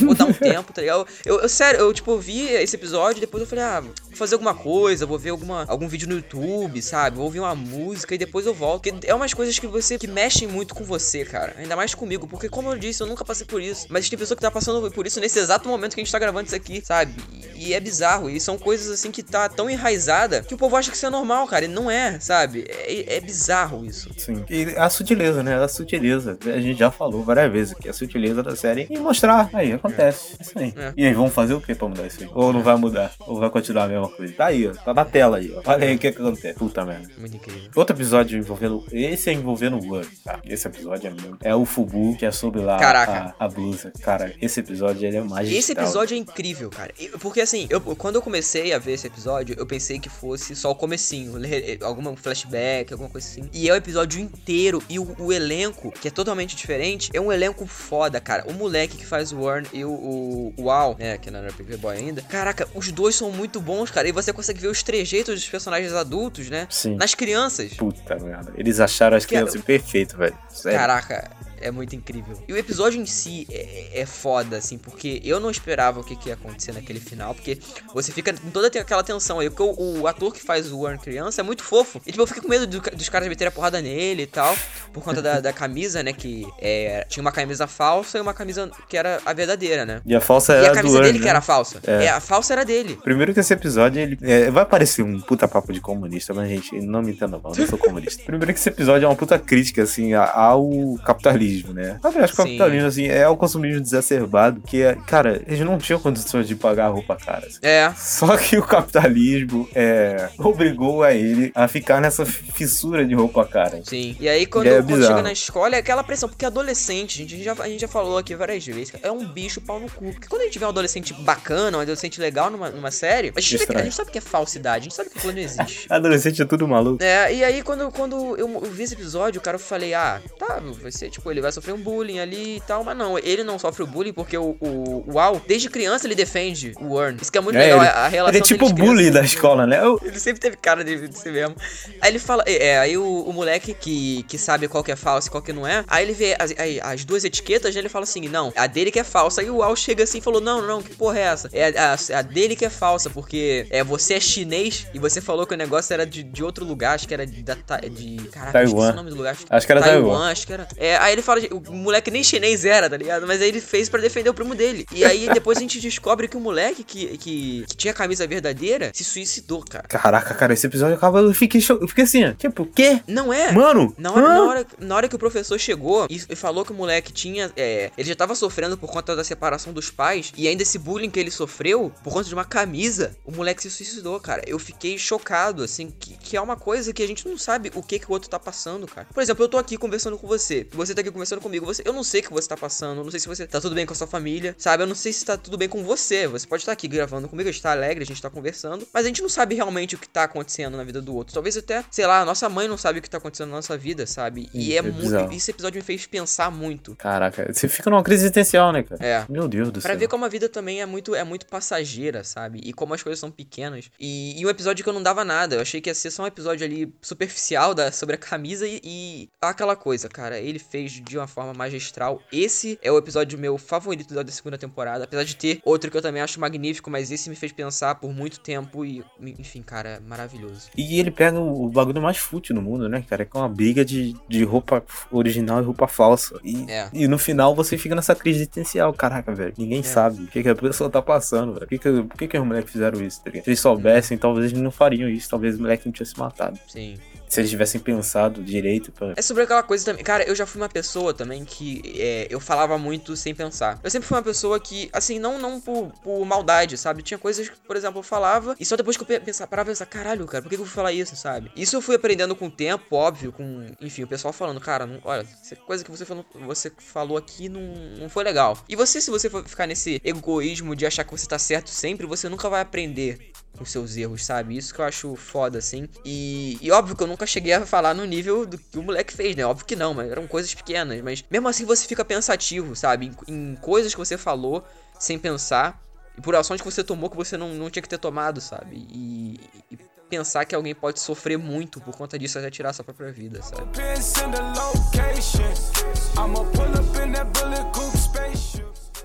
vou dar um (laughs) tempo, tá ligado? Eu, eu, sério, eu, tipo, vi esse episódio e depois eu falei, ah, vou fazer alguma coisa, vou ver alguma, algum vídeo no YouTube, sabe? Vou ouvir uma música e depois eu volto. Porque é umas coisas que você, que mexem muito com você, cara. Ainda mais comigo, porque como eu disse, eu nunca passei por isso. Mas tem pessoa que tá passando por isso nesse exato momento que a gente tá gravando isso aqui, sabe? E, e é bizarro. E são coisas assim que tá tão enraizada que o povo acha que isso é normal, cara. E não é, sabe? É, é bizarro isso. Sim. E a sutileza, né? A sutileza. A gente já falou várias vezes que a sutileza da série e mostrar. Aí, acontece. Isso aí. É. E aí, vamos fazer o que pra mudar isso aí? Ou não vai mudar? Ou vai continuar a mesma coisa? Tá aí, ó. Tá na tela aí, ó. Olha aí o que, que acontece. Puta merda. Muito incrível. Outro episódio envolvendo. Esse é envolvendo o Word, tá? Esse episódio é muito. É o Fubu, que é sobre lá Caraca. A, a blusa. Cara, esse episódio ele é magistral. Esse episódio é incrível, cara. Porque assim, eu, quando eu comecei a ver esse episódio, eu pensei que fosse só o comecinho, alguma flashback, alguma coisa assim. E é o episódio inteiro e o, o elenco, que é totalmente diferente, é um elenco foda, cara. O moleque que faz o Warren e o, o, o Al, né, que não era Paper Boy ainda. Caraca, os dois são muito bons, cara. E você consegue ver os trejeitos dos personagens adultos, né? Sim. Nas crianças. Puta merda. Eles acharam as Que crianças perfeitas, velho. Sério. Caraca, é muito incrível. E o episódio em si é, é foda, assim, porque eu não esperava o que, que ia acontecer naquele final, porque você fica com toda aquela tensão aí, porque o, o ator que faz o Warren criança é muito fofo. E tipo, eu fiquei com medo do- dos caras meterem a porrada nele e tal, por conta da, da camisa, né, que é, tinha uma camisa falsa e uma camisa que era a verdadeira, né? E a falsa E era a do camisa dele que né? era falsa. É. É. a falsa era dele. Primeiro que esse episódio, ele é, vai parecer um puta papo de comunista, mas, gente, não me entenda mal, eu não sou comunista. Primeiro que esse episódio é uma puta crítica, assim, a- ao capitalismo, né? Aliás, o Sim. capitalismo, assim, é o consumismo desacerbado, que, é, cara, eles não tinham condições de pagar roupa cara. assim. É. Só que o capitalismo é, obrigou a ele a ficar nessa fissura de roupa cara. Sim. E aí, quando, É quando chega na escola, é aquela pressão. Porque adolescente, gente, a gente, já, a gente já falou aqui várias vezes, é um bicho pau no cu. Porque quando a gente vê um adolescente bacana, um adolescente legal numa, numa série, a gente, que- a gente sabe que é falsidade, a gente sabe que aquilo não existe. (laughs) Adolescente é tudo maluco. É, e aí quando, quando eu, eu vi esse episódio, cara, eu falei, ah, tá, vai ser, tipo, ele vai sofrer um bullying ali e tal, mas não, ele não sofre o bullying porque o, o, o Al, desde criança, ele defende o Warren. Isso que é muito É, legal, ele- a, relação Ele é tipo criança- bully da escola, né? Eu- ele sempre teve cara de, de si mesmo. Aí ele fala. É, é, aí o, o moleque que, que sabe qual que é falso e qual que não é. Aí ele vê as, aí, as duas etiquetas, né? Ele fala assim: não, a dele que é falsa. Aí o Al chega assim e falou: não, não, que porra é essa? É a, a- dele que é falsa, porque é, você é chinês e você falou que o negócio era de, de outro lugar, acho que era de. Da, de caraca, Taiwan. esqueci o nome do lugar. Acho que era Taiwan. acho que era. É, aí ele fala: o moleque nem chinês era, tá ligado? Mas aí ele fez pra defender o primo dele. E aí depois a gente descobre que o moleque que, que, que tinha a camisa verdadeira se suicidou, cara. Caraca, cara, esse episódio acaba. Eu fiquei, eu fiquei assim, tipo, o quê? Não é? Mano! Na hora, na, hora, na hora que o professor chegou e, e falou que o moleque tinha. é, ele já tava sofrendo por conta da separação dos pais. E ainda esse bullying que ele sofreu por conta de uma camisa. O moleque se suicidou, cara. Eu fiquei chocado, assim, que, que é uma coisa que a gente não sabe o que, que o outro tá passando, cara. Por exemplo, eu tô aqui conversando com você. Você tá aqui conversando comigo. Você, eu não sei o que você tá passando. Não sei se você tá tudo bem com a sua família, sabe? Eu não sei se tá tudo bem com você. Você pode estar aqui gravando comigo, a gente tá alegre, a gente tá conversando. Mas a gente não sabe realmente o que tá acontecendo na vida do outro. Talvez até, sei lá, a nossa mãe não sabe o que tá acontecendo na nossa vida, sabe? e é, É muito. Esse episódio me fez pensar muito. Caraca, você fica numa crise existencial, né, cara? É. Meu Deus do Pra céu. ver como a vida também é muito, é muito passageira, sabe? E como as coisas são pequenas. E, e um episódio que eu não dava nada. Eu achei que ia ser só um episódio ali superficial da, sobre a camisa e, e aquela coisa, cara. Ele fez de uma forma magistral. Esse é o episódio meu favorito da segunda temporada. Apesar de ter outro que eu também acho magnífico, mas esse me fez pensar por muito tempo. E, enfim, cara, é maravilhoso. E ele pega o, bagulho mais fútil no mundo, né, cara? Que é uma briga de, de roupa original e roupa falsa. E, É. e no final você fica nessa crise existencial. Caraca, velho. Ninguém sabe o que, que a pessoa tá passando, velho. Por que, que, por que, que os moleques fizeram isso? tá? Se eles soubessem, talvez eles não fariam isso. Talvez o moleque não tivesse matado. Sim. Se eles tivessem pensado direito pra. É sobre aquela coisa também. Cara, eu já fui uma pessoa também que é, eu falava muito sem pensar. Eu sempre fui uma pessoa que, assim, não, não por, por maldade, sabe? Tinha coisas que, por exemplo, eu falava e só depois que eu pe- pensava, parava e pensar, caralho, cara, por que eu vou falar isso, sabe? Isso eu fui aprendendo com o tempo, óbvio, com, enfim, o pessoal falando, cara, não- olha, coisa que você falou, você falou aqui não, não foi legal. E você, se você for ficar nesse egoísmo de achar que você tá certo sempre, você nunca vai aprender com seus erros, sabe? Isso que eu acho foda, assim. E, e óbvio que eu nunca cheguei a falar no nível do que o moleque fez, né? Óbvio que não, mas eram coisas pequenas. Mas mesmo assim você fica pensativo, sabe? Em, em coisas que você falou sem pensar. E por ações que você tomou que você não, não tinha que ter tomado, sabe? E, e pensar que alguém pode sofrer muito por conta disso até tirar sua própria vida, sabe?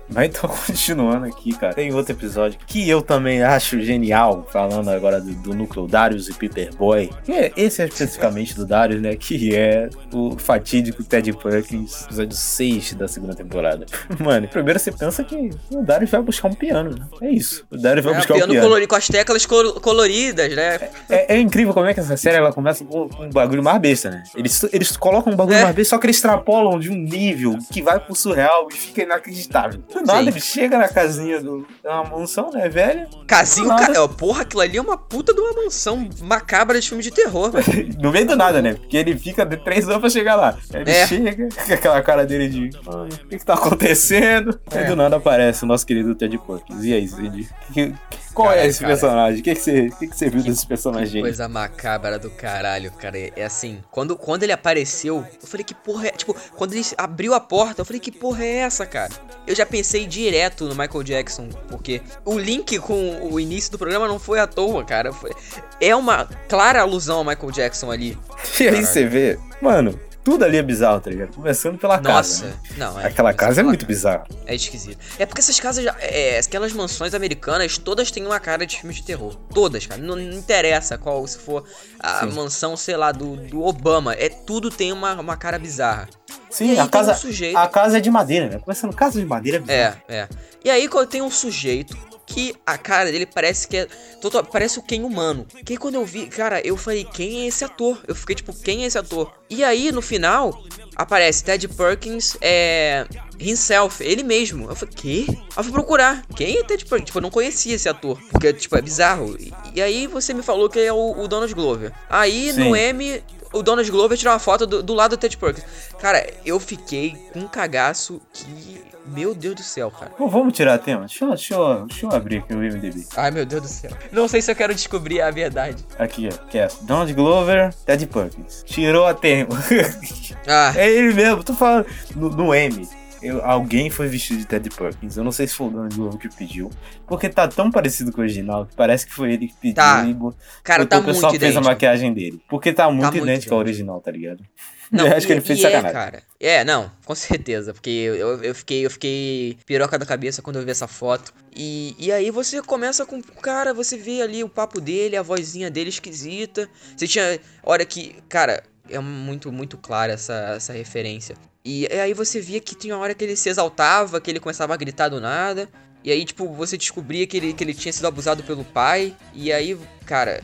Mas então, (laughs) continuando aqui, cara, tem outro episódio que eu também acho genial, falando agora do, do núcleo Darius e Paperboy. Que é, esse é especificamente do Darius, né? Que é o fatídico Ted Perkins, episódio 6 da segunda temporada. (laughs) Mano, primeiro você pensa que o Darius vai buscar um piano, né? É isso. O Darius vai É, buscar um piano piano. colori- com as teclas colo- coloridas, né? É, é incrível como é que essa série ela começa com um bagulho mais besta, né? Eles, eles colocam um bagulho É. mais besta, só que eles extrapolam de um nível que vai pro surreal e fica inacreditável. Do nada Sim. ele chega na casinha do, da mansão, né, velha? Casinho, Nada. ca... é, porra, aquilo ali é uma puta de uma mansão macabra de filme de terror, velho. (laughs) No meio do nada, né? Porque ele fica de três anos pra chegar lá. Aí ele É. chega, (laughs) com aquela cara dele de. O que, que tá acontecendo? Aí É. do nada aparece o nosso querido Ted Perkins. E aí, Cid? Que- Qual é esse personagem? O que, que, você, que, que você viu desse personagem? aí? Coisa macabra do caralho, cara. É assim, quando, quando ele apareceu, eu falei que porra é. Tipo, quando ele abriu a porta, eu falei que porra é essa, cara? Eu já pensei direto no Michael Jackson, porque o link com o início do programa não foi à toa, cara. Foi- é uma clara alusão ao Michael Jackson ali. (laughs) E aí Caralho. você vê, mano, tudo ali é bizarro, tá ligado? Começando pela Nossa, casa. né? não, é. Aquela casa é muito casa. bizarra. É esquisito. É porque essas casas, é, aquelas mansões americanas, todas têm uma cara de filme de terror. Todas, cara. Não, não interessa qual, se for a Sim. mansão, sei lá, do, do Obama. É tudo tem uma, uma cara bizarra. Sim, aí a casa, um sujeito- a casa é de madeira, né? Começando casa de madeira é bizarro. É, é. E aí quando tem um sujeito que a cara dele parece que é. total- parece o Ken humano. Que quando eu vi, cara, eu falei, quem é esse ator? Eu fiquei tipo, quem é esse ator? E aí, no final, aparece Ted Perkins, é. Himself, ele mesmo. Eu falei, quê? Aí eu fui procurar. Quem é Ted Perkins? Tipo, eu não conhecia esse ator. Porque, tipo, é bizarro. E, e aí você me falou que é o, o Donald Glover. Aí Sim. no M, o Donald Glover tirou uma foto do, do lado do Ted Perkins. Cara, eu fiquei com um cagaço que. Meu Deus do céu, cara. Bom, vamos tirar a tema? Deixa eu, deixa, eu, deixa eu abrir aqui o IMDB. Ai, meu Deus do céu. Não sei se eu quero descobrir a verdade. Aqui, ó. Cast. Donald Glover, Ted Perkins. Tirou a tema. (laughs) Ah, é ele mesmo, tô falando. No, no M. eu- alguém foi vestido de Ted Perkins. Eu não sei se foi o Donald Glover que pediu. Porque tá tão parecido com o original que parece que foi ele que pediu. Tá. e cara, botou tá o pessoal muito fez a idêntico. maquiagem dele. Porque tá muito muito idêntico ao idêntico. original, tá ligado? Não, eu acho que ele fez e sacanagem. É, cara. É, não, com certeza. Porque eu, eu, fiquei, eu fiquei piroca da cabeça quando eu vi essa foto. E, e aí você começa com. Cara, você vê ali o papo dele, a vozinha dele esquisita. Você tinha. Hora que. Cara, é muito, muito clara essa, essa referência. E aí você via que tinha uma hora que ele se exaltava, que ele começava a gritar do nada. E aí, tipo, você descobria que ele, que ele tinha sido abusado pelo pai. E aí, cara.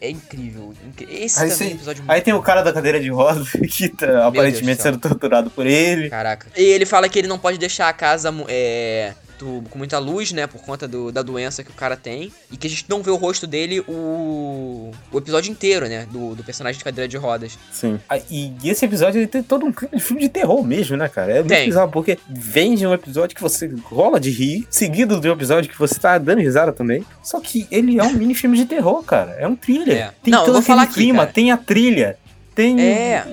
É incrível. Esse Aí, também é um episódio aí tem o cara da cadeira de roda (laughs) que tá aparentemente do céu. sendo torturado por ele. Caraca. E ele fala que ele não pode deixar a casa é, do- com muita luz, né? Por conta do- da doença que o cara tem. E que a gente não vê o rosto dele o, o episódio inteiro, né? Do, do personagem de cadeira de rodas. Sim. Ah, e, esse episódio ele tem todo um clima de filme de terror mesmo, né, cara? É muito Tem. bizarro, porque vem de um episódio que você rola de rir, seguido de um episódio que você tá dando risada também. Só que ele é um mini filme de terror, cara. É um thriller. É. Tem Não, eu todo vou aquele falar aqui, clima, cara. tem a trilha. tem É.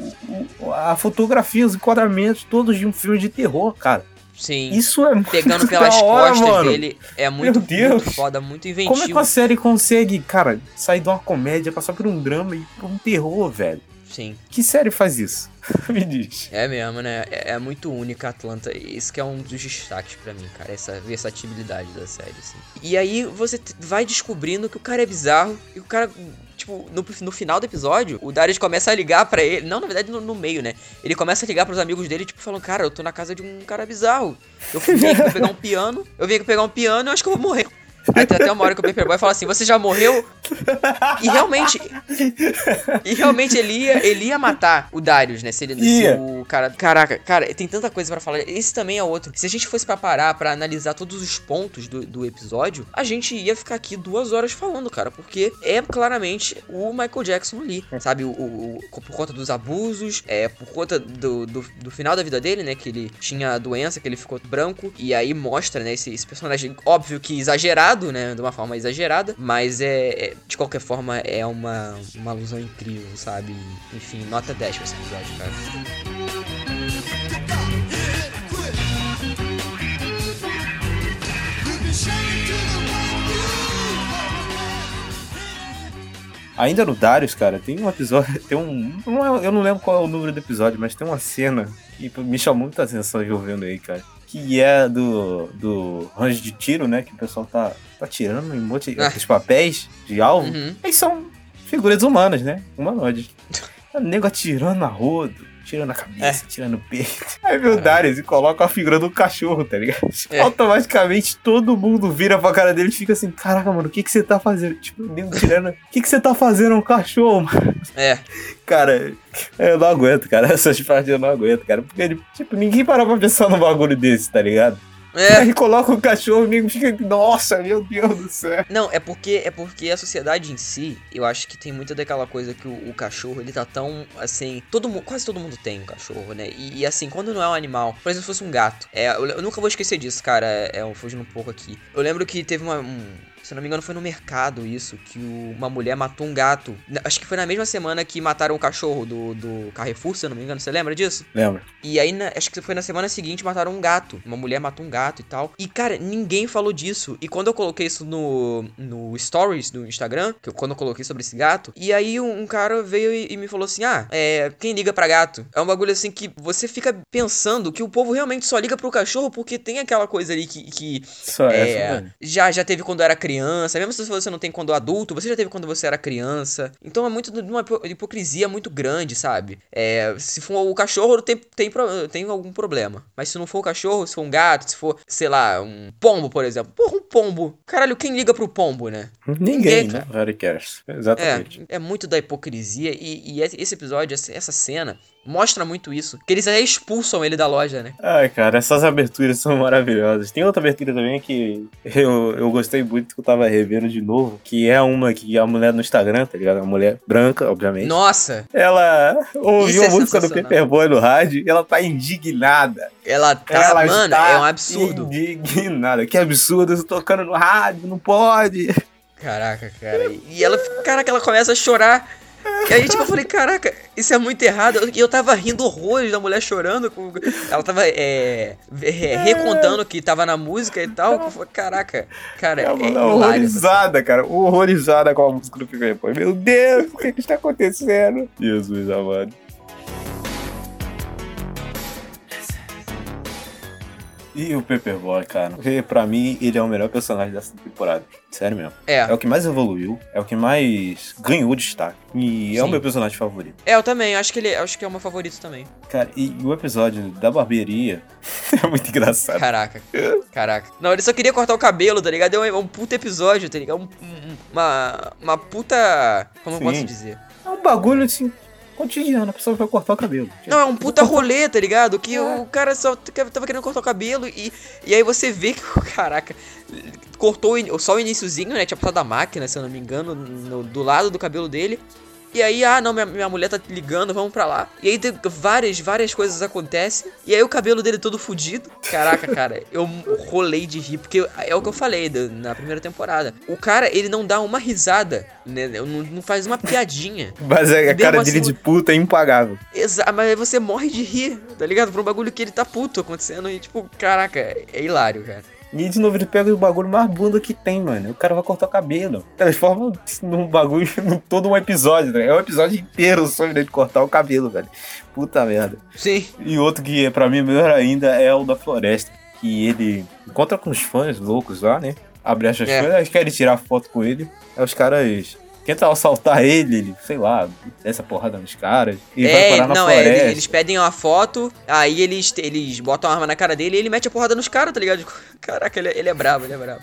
a fotografia, os enquadramentos, todos de um filme de terror, cara. Sim. Isso é muito Pegando (laughs) pelas hora, costas mano. dele. É muito, Deus. muito foda, muito inventivo. Como é que uma série consegue, cara, sair de uma comédia, passar por um drama e por um terror, velho? Sim. Que série faz isso? (laughs) Me diz. É mesmo, né? É, é muito única a Atlanta. Isso que é um dos destaques pra mim, cara. Essa versatilidade da série, assim. E aí você vai descobrindo que o cara é bizarro. E o cara, tipo, no, no final do episódio, o Darius começa a ligar pra ele. Não, na verdade, no, no meio, né? Ele começa a ligar pros amigos dele, tipo, falando: Cara, eu tô na casa de um cara bizarro. Eu fui vim aqui pegar um piano. Eu vim aqui pegar um piano e eu acho que eu vou morrer. Aí tem até uma hora que o Paperboy fala assim: Você já morreu? E realmente. E realmente ele ia, ele ia matar o Darius, né? Se, ele, se o cara. Caraca, cara, tem tanta coisa pra falar. Esse também é outro. Se a gente fosse pra parar pra analisar todos os pontos do, do episódio, a gente ia ficar aqui duas horas falando, cara. Porque é claramente o Michael Jackson ali. Sabe? O, o- o- por conta dos abusos, é por conta do, do, do final da vida dele, né? Que ele tinha a doença, que ele ficou branco. E aí mostra, né? Esse, esse personagem, óbvio que exagerado, né? De uma forma exagerada. Mas é, é- de qualquer forma, é uma, uma alusão incrível, sabe? Enfim, nota 10 pra esse episódio, cara. Ainda no Darius, cara, tem um episódio, tem um. é- Eu não lembro qual é o número do episódio, mas tem uma cena que me chamou muita atenção eu vendo aí, cara. Que é do. do range de tiro, né? Que o pessoal tá, tá tirando em um monte de Ah. papéis de alvo. Uhum. Eles são figuras humanas, né? Humanoides. (laughs) O nego atirando na roda, tirando a cabeça, É. tirando o peito. (laughs) Aí vem o Darius e coloca a figura do cachorro, tá ligado? (laughs) É. Automaticamente todo mundo vira pra cara dele e fica assim: Caraca, mano, o que que você tá fazendo? Tipo, nego tirando. O que que você tá fazendo, um cachorro, mano? (laughs) É, Cara, eu não aguento, cara. Essas partes eu não aguento, cara. Porque, tipo, ninguém para pra pensar num bagulho desse, tá ligado? É. Aí coloca o cachorro e o nego fica. Nossa, meu Deus do céu. Não, é porque é porque a sociedade em si, eu acho que tem muita daquela coisa que o, o cachorro, ele tá tão assim, todo mundo, quase todo mundo tem um cachorro, né? E, e, assim, quando não é um animal, por exemplo, se fosse um gato, é, eu, eu nunca vou esquecer disso, cara, é, é, fugindo um pouco aqui. Eu lembro que teve uma, um, se eu não me engano, foi no mercado isso, que uma mulher matou um gato. Acho que foi na mesma semana que mataram o cachorro do, do Carrefour, se eu não me engano, você lembra disso? Lembra? E aí, na- acho que foi na semana seguinte, mataram um gato. Uma mulher matou um gato e tal. E, cara, ninguém falou disso. E quando eu coloquei isso no, no Stories do Instagram, que eu, quando eu coloquei sobre esse gato, e aí um, um cara veio e, e me falou assim: Ah, é, quem liga pra gato? É um bagulho assim que você fica pensando que o povo realmente só liga pro cachorro porque tem aquela coisa ali que. que Só é, essa, velho. já, já teve quando era criança, mesmo se você não tem quando adulto, você já teve quando você era criança. Então é muito de uma hipo- hipocrisia muito grande, sabe? É, se for o cachorro, tem, tem, tem algum problema. Mas se não for o cachorro, se for um gato, se for, sei lá, um pombo, por exemplo. Porra, um pombo. Caralho, quem liga pro pombo, né? (laughs) Ninguém, ninguém, né? cara. Cares. Exatamente. É, é muito da hipocrisia e, e esse episódio, essa cena, mostra muito isso. Que eles até expulsam ele da loja, né? Ai, cara, essas aberturas (laughs) são maravilhosas. Tem outra abertura também que eu, eu gostei muito que eu tava revendo de novo, que é uma que a mulher no Instagram, tá ligado? A mulher branca, obviamente. Nossa, Ela ouviu é a música do. Paperboy no rádio e ela tá indignada. ela tá. ela mano, está é um absurdo. Indignada. Que absurdo, isso tocando no rádio, não pode. Caraca, cara. E ela, caraca, ela começa a chorar. E aí, tipo, eu falei, caraca, isso é muito errado. E eu tava rindo horrores da mulher chorando. Com... Ela tava é, é, recontando que tava na música e tal. Eu falei, caraca, cara, é, Ela é horrorizada, cara. Horrorizada com a música do Paperboy. Meu Deus, o que, que está acontecendo? Jesus amado. E o Paperboy, cara, porque pra mim ele é o melhor personagem dessa temporada. Sério mesmo. É É, o que mais evoluiu, é o que mais ganhou destaque. E é o Sim. meu personagem favorito. é, eu também, acho que ele acho que é o meu favorito também. Cara, e o episódio da barbearia (laughs) é muito engraçado. Caraca, caraca. Não, ele só queria cortar o cabelo, tá ligado? É um, é um puta episódio, tá ligado? Um- um- uma, uma puta. Como eu Sim. posso dizer? É um bagulho assim, cotidiano, a pessoa vai cortar o cabelo. Não, é um puta rolê, tá ligado? Que o cara só tava querendo cortar o cabelo e, e aí você vê que, (laughs) caraca, cortou só o iniciozinho, né? Tinha passado a máquina, se eu não me engano, no- do lado do cabelo dele. E aí, ah, não, minha, minha mulher tá ligando, vamos pra lá. E aí várias, várias coisas acontecem. E aí o cabelo dele todo fudido. Caraca, cara, eu rolei de rir, porque é o que eu falei na primeira temporada. O cara, ele não dá uma risada, né? Não, não faz uma piadinha. Mas a, a cara assim, dele de puta é impagável. Exa mas aí você morre de rir, tá ligado? Por um bagulho que ele tá puto acontecendo e, tipo, caraca, é hilário, cara. E de novo ele pega o bagulho mais bunda que tem, mano. O cara vai cortar o cabelo. Transforma num bagulho, (laughs) num todo um episódio, né? É um episódio inteiro sobre ele cortar o cabelo, velho. Puta merda. Sim. E outro que pra mim é melhor ainda é o da floresta. Que ele encontra com os fãs loucos lá, né? Abre as É. eles querem tirar foto com ele. Aí os caras tentam assaltar ele, ele, sei lá, desce a porrada nos caras. E vai é, parar na não, é, floresta. eles, eles pedem uma foto, aí eles, eles botam a arma na cara dele e ele mete a porrada nos caras, tá ligado? (laughs) Caraca, ele, é- ele é brabo, ele é brabo.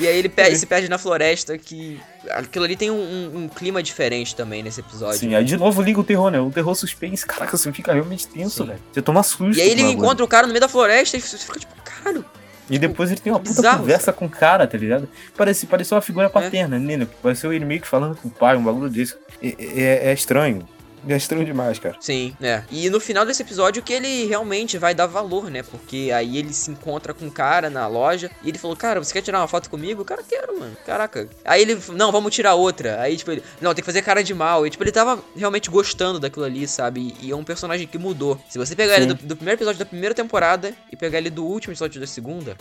E aí ele se perde na floresta, que. Aquilo ali tem um, um- um clima diferente também nesse episódio. Sim, aí de novo liga o terror, né? O terror suspense, caraca, você fica realmente tenso, Sim. velho. Você toma susto. E aí ele encontra o cara no meio da floresta e você fica tipo, caralho. E depois ele tem uma puta bizarro, conversa com o cara, tá ligado? Parece, pareceu uma É. figura paterna, né? Pareceu meio que falando com o pai, um bagulho desse. É, é- é estranho. É estranho demais, cara. Sim, é. E no final desse episódio que ele realmente vai dar valor, né? Porque aí ele se encontra com um cara na loja e ele falou, cara, você quer tirar uma foto comigo? Cara, quero, mano. Caraca. Aí ele, não, vamos tirar outra. Aí, tipo, ele, não, tem que fazer cara de mal. E, tipo, ele tava realmente gostando daquilo ali, sabe? E é um personagem que mudou. Se você pegar ele Sim. do, do primeiro episódio da primeira temporada e pegar ele do último episódio da segunda,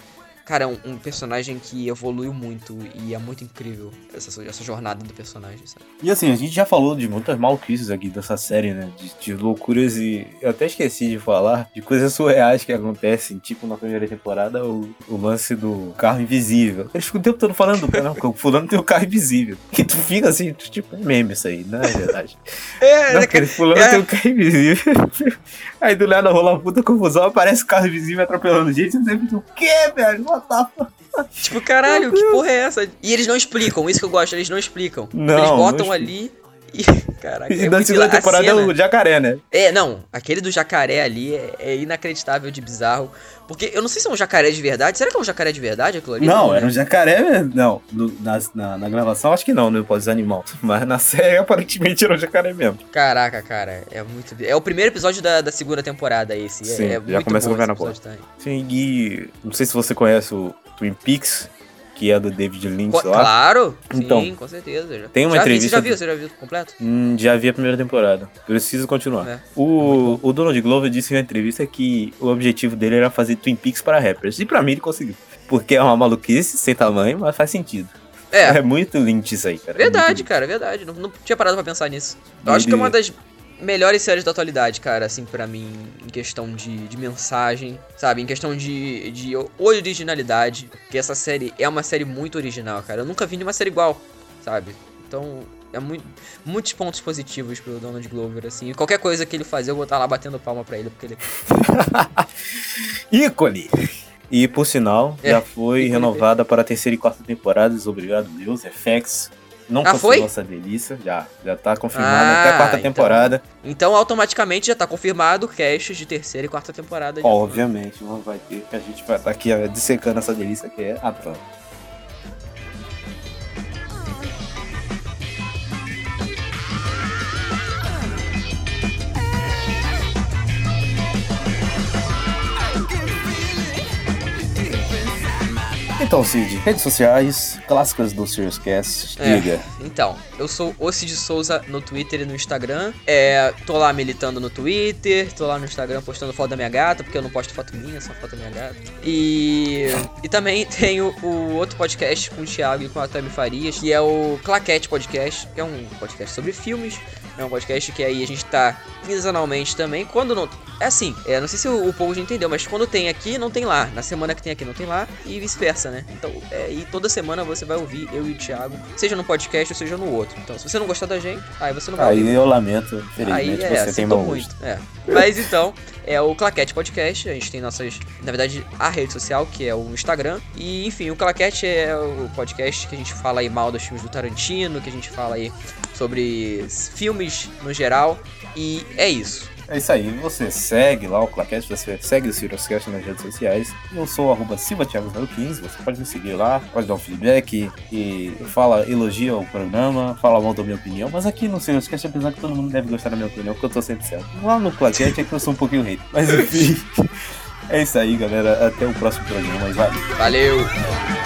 Cara, é um, um personagem que evoluiu muito e é muito incrível essa, essa jornada do personagem, sabe? E assim, a gente já falou de muitas maluquices aqui dessa série, né? De, de loucuras e. Eu até esqueci de falar de coisas surreais que acontecem, tipo na primeira temporada, o, o lance do carro invisível. Eles ficam o tempo todo falando, não, o fulano tem o carro invisível. Que tu fica assim, tipo, um meme isso aí, não é verdade. (laughs) É, Não, porque fulano é. tem o carro invisível. (laughs) Aí do nada rola uma puta confusão, aparece o carro invisível atropelando gente. Você fica, o quê, velho? Fuck? Tipo, caralho, que porra é essa? E eles não explicam, isso que eu gosto, eles não explicam. Não, eles não botam explica. ali e. Caraca, E é na segunda a temporada é o jacaré, né? É, não, aquele do jacaré ali é, é inacreditável de bizarro. Porque eu não sei se é um jacaré de verdade. Será que é um jacaré de verdade aquilo ali? Não, né? era um jacaré mesmo. Não, no- na, na, na gravação acho que não, no Pós Animal. (laughs) Mas na série aparentemente era um jacaré mesmo. Caraca, cara, é muito. É o primeiro episódio da, da segunda temporada esse. é- Sim, é, já começa pé esse na porta. Sim, e não sei se você conhece o Twin Peaks, que é do David Lynch Co- lá. Claro, Então, sim, com certeza. Já. tem uma já Vi, entrevista você já viu? Você já viu completo? Hum, já vi a primeira temporada. Preciso continuar. É. O, o Donald Glover disse em uma entrevista que o objetivo dele era fazer Twin Peaks para rappers. E pra mim ele conseguiu. Porque é uma maluquice sem tamanho, mas faz sentido. É, É muito Lynch isso aí, cara. É Verdade, muito cara, verdade. Não, não tinha parado pra pensar nisso. Eu Ele- acho que é uma das melhores séries da atualidade, cara, assim, pra mim, em questão de, de mensagem, sabe? Em questão de, de originalidade. Porque essa série é uma série muito original, cara. Eu nunca vi nenhuma série igual, sabe? Então, é muito, muitos pontos positivos pro Donald Glover, assim. Qualquer coisa que ele fazer, eu vou estar lá batendo palma pra ele, porque ele. (laughs) ícone. E por sinal, É, já foi renovada para a terceira e quarta temporadas. Obrigado, Deus. FX. Não Ah, foi? essa delícia. Já, já tá confirmado Ah, até a quarta então- temporada. Então, automaticamente já tá confirmado cast de terceira e quarta temporada. Obviamente, não vai ter, que a gente vai estar aqui ó, dissecando essa delícia que é a Pan. Então, Cid, redes sociais, clássicas do Serious Cast, É. diga. Então, eu sou o Cid Souza no Twitter e no Instagram. É, tô lá militando no Twitter, tô lá no Instagram postando foto da minha gata, porque eu não posto foto minha, só foto da minha gata. E, e também (laughs) tenho o outro podcast com o Thiago e com a Tami Farias, que é o Claquete Podcast, que é um podcast sobre filmes. É um podcast que aí a gente tá quinzenalmente também. Quando não. É assim, é, não sei se o, o povo já entendeu, mas quando tem aqui, não tem lá. Na semana que tem aqui, não tem lá. E vice-versa, né? Então, é, e toda semana você vai ouvir eu e o Thiago, seja no podcast ou seja no outro. Então, se você não gostar da gente, aí você não vai ouvir. Aí eu lamento, Aí infelizmente, é, você tem mau muito. É. Mas então, é o Claquete Podcast. A gente tem nossas. Na verdade, a rede social, que é o Instagram. E, enfim, o Claquete é o podcast que a gente fala aí mal dos filmes do Tarantino, que a gente fala aí sobre filmes no geral. E é isso. É isso aí, você segue lá o Claquete, você segue o Ciroscast nas redes sociais. Eu sou o arroba silvatiago015, você pode me seguir lá, pode dar um feedback e fala, elogia o programa, fala mal da minha opinião, mas aqui no Ciroscast, apesar que todo mundo deve gostar da minha opinião, porque eu tô sempre certo. Lá no Claquete é que eu sou um pouquinho rei. Mas enfim, (laughs) é isso aí, galera. Até o próximo programa e valeu. Valeu!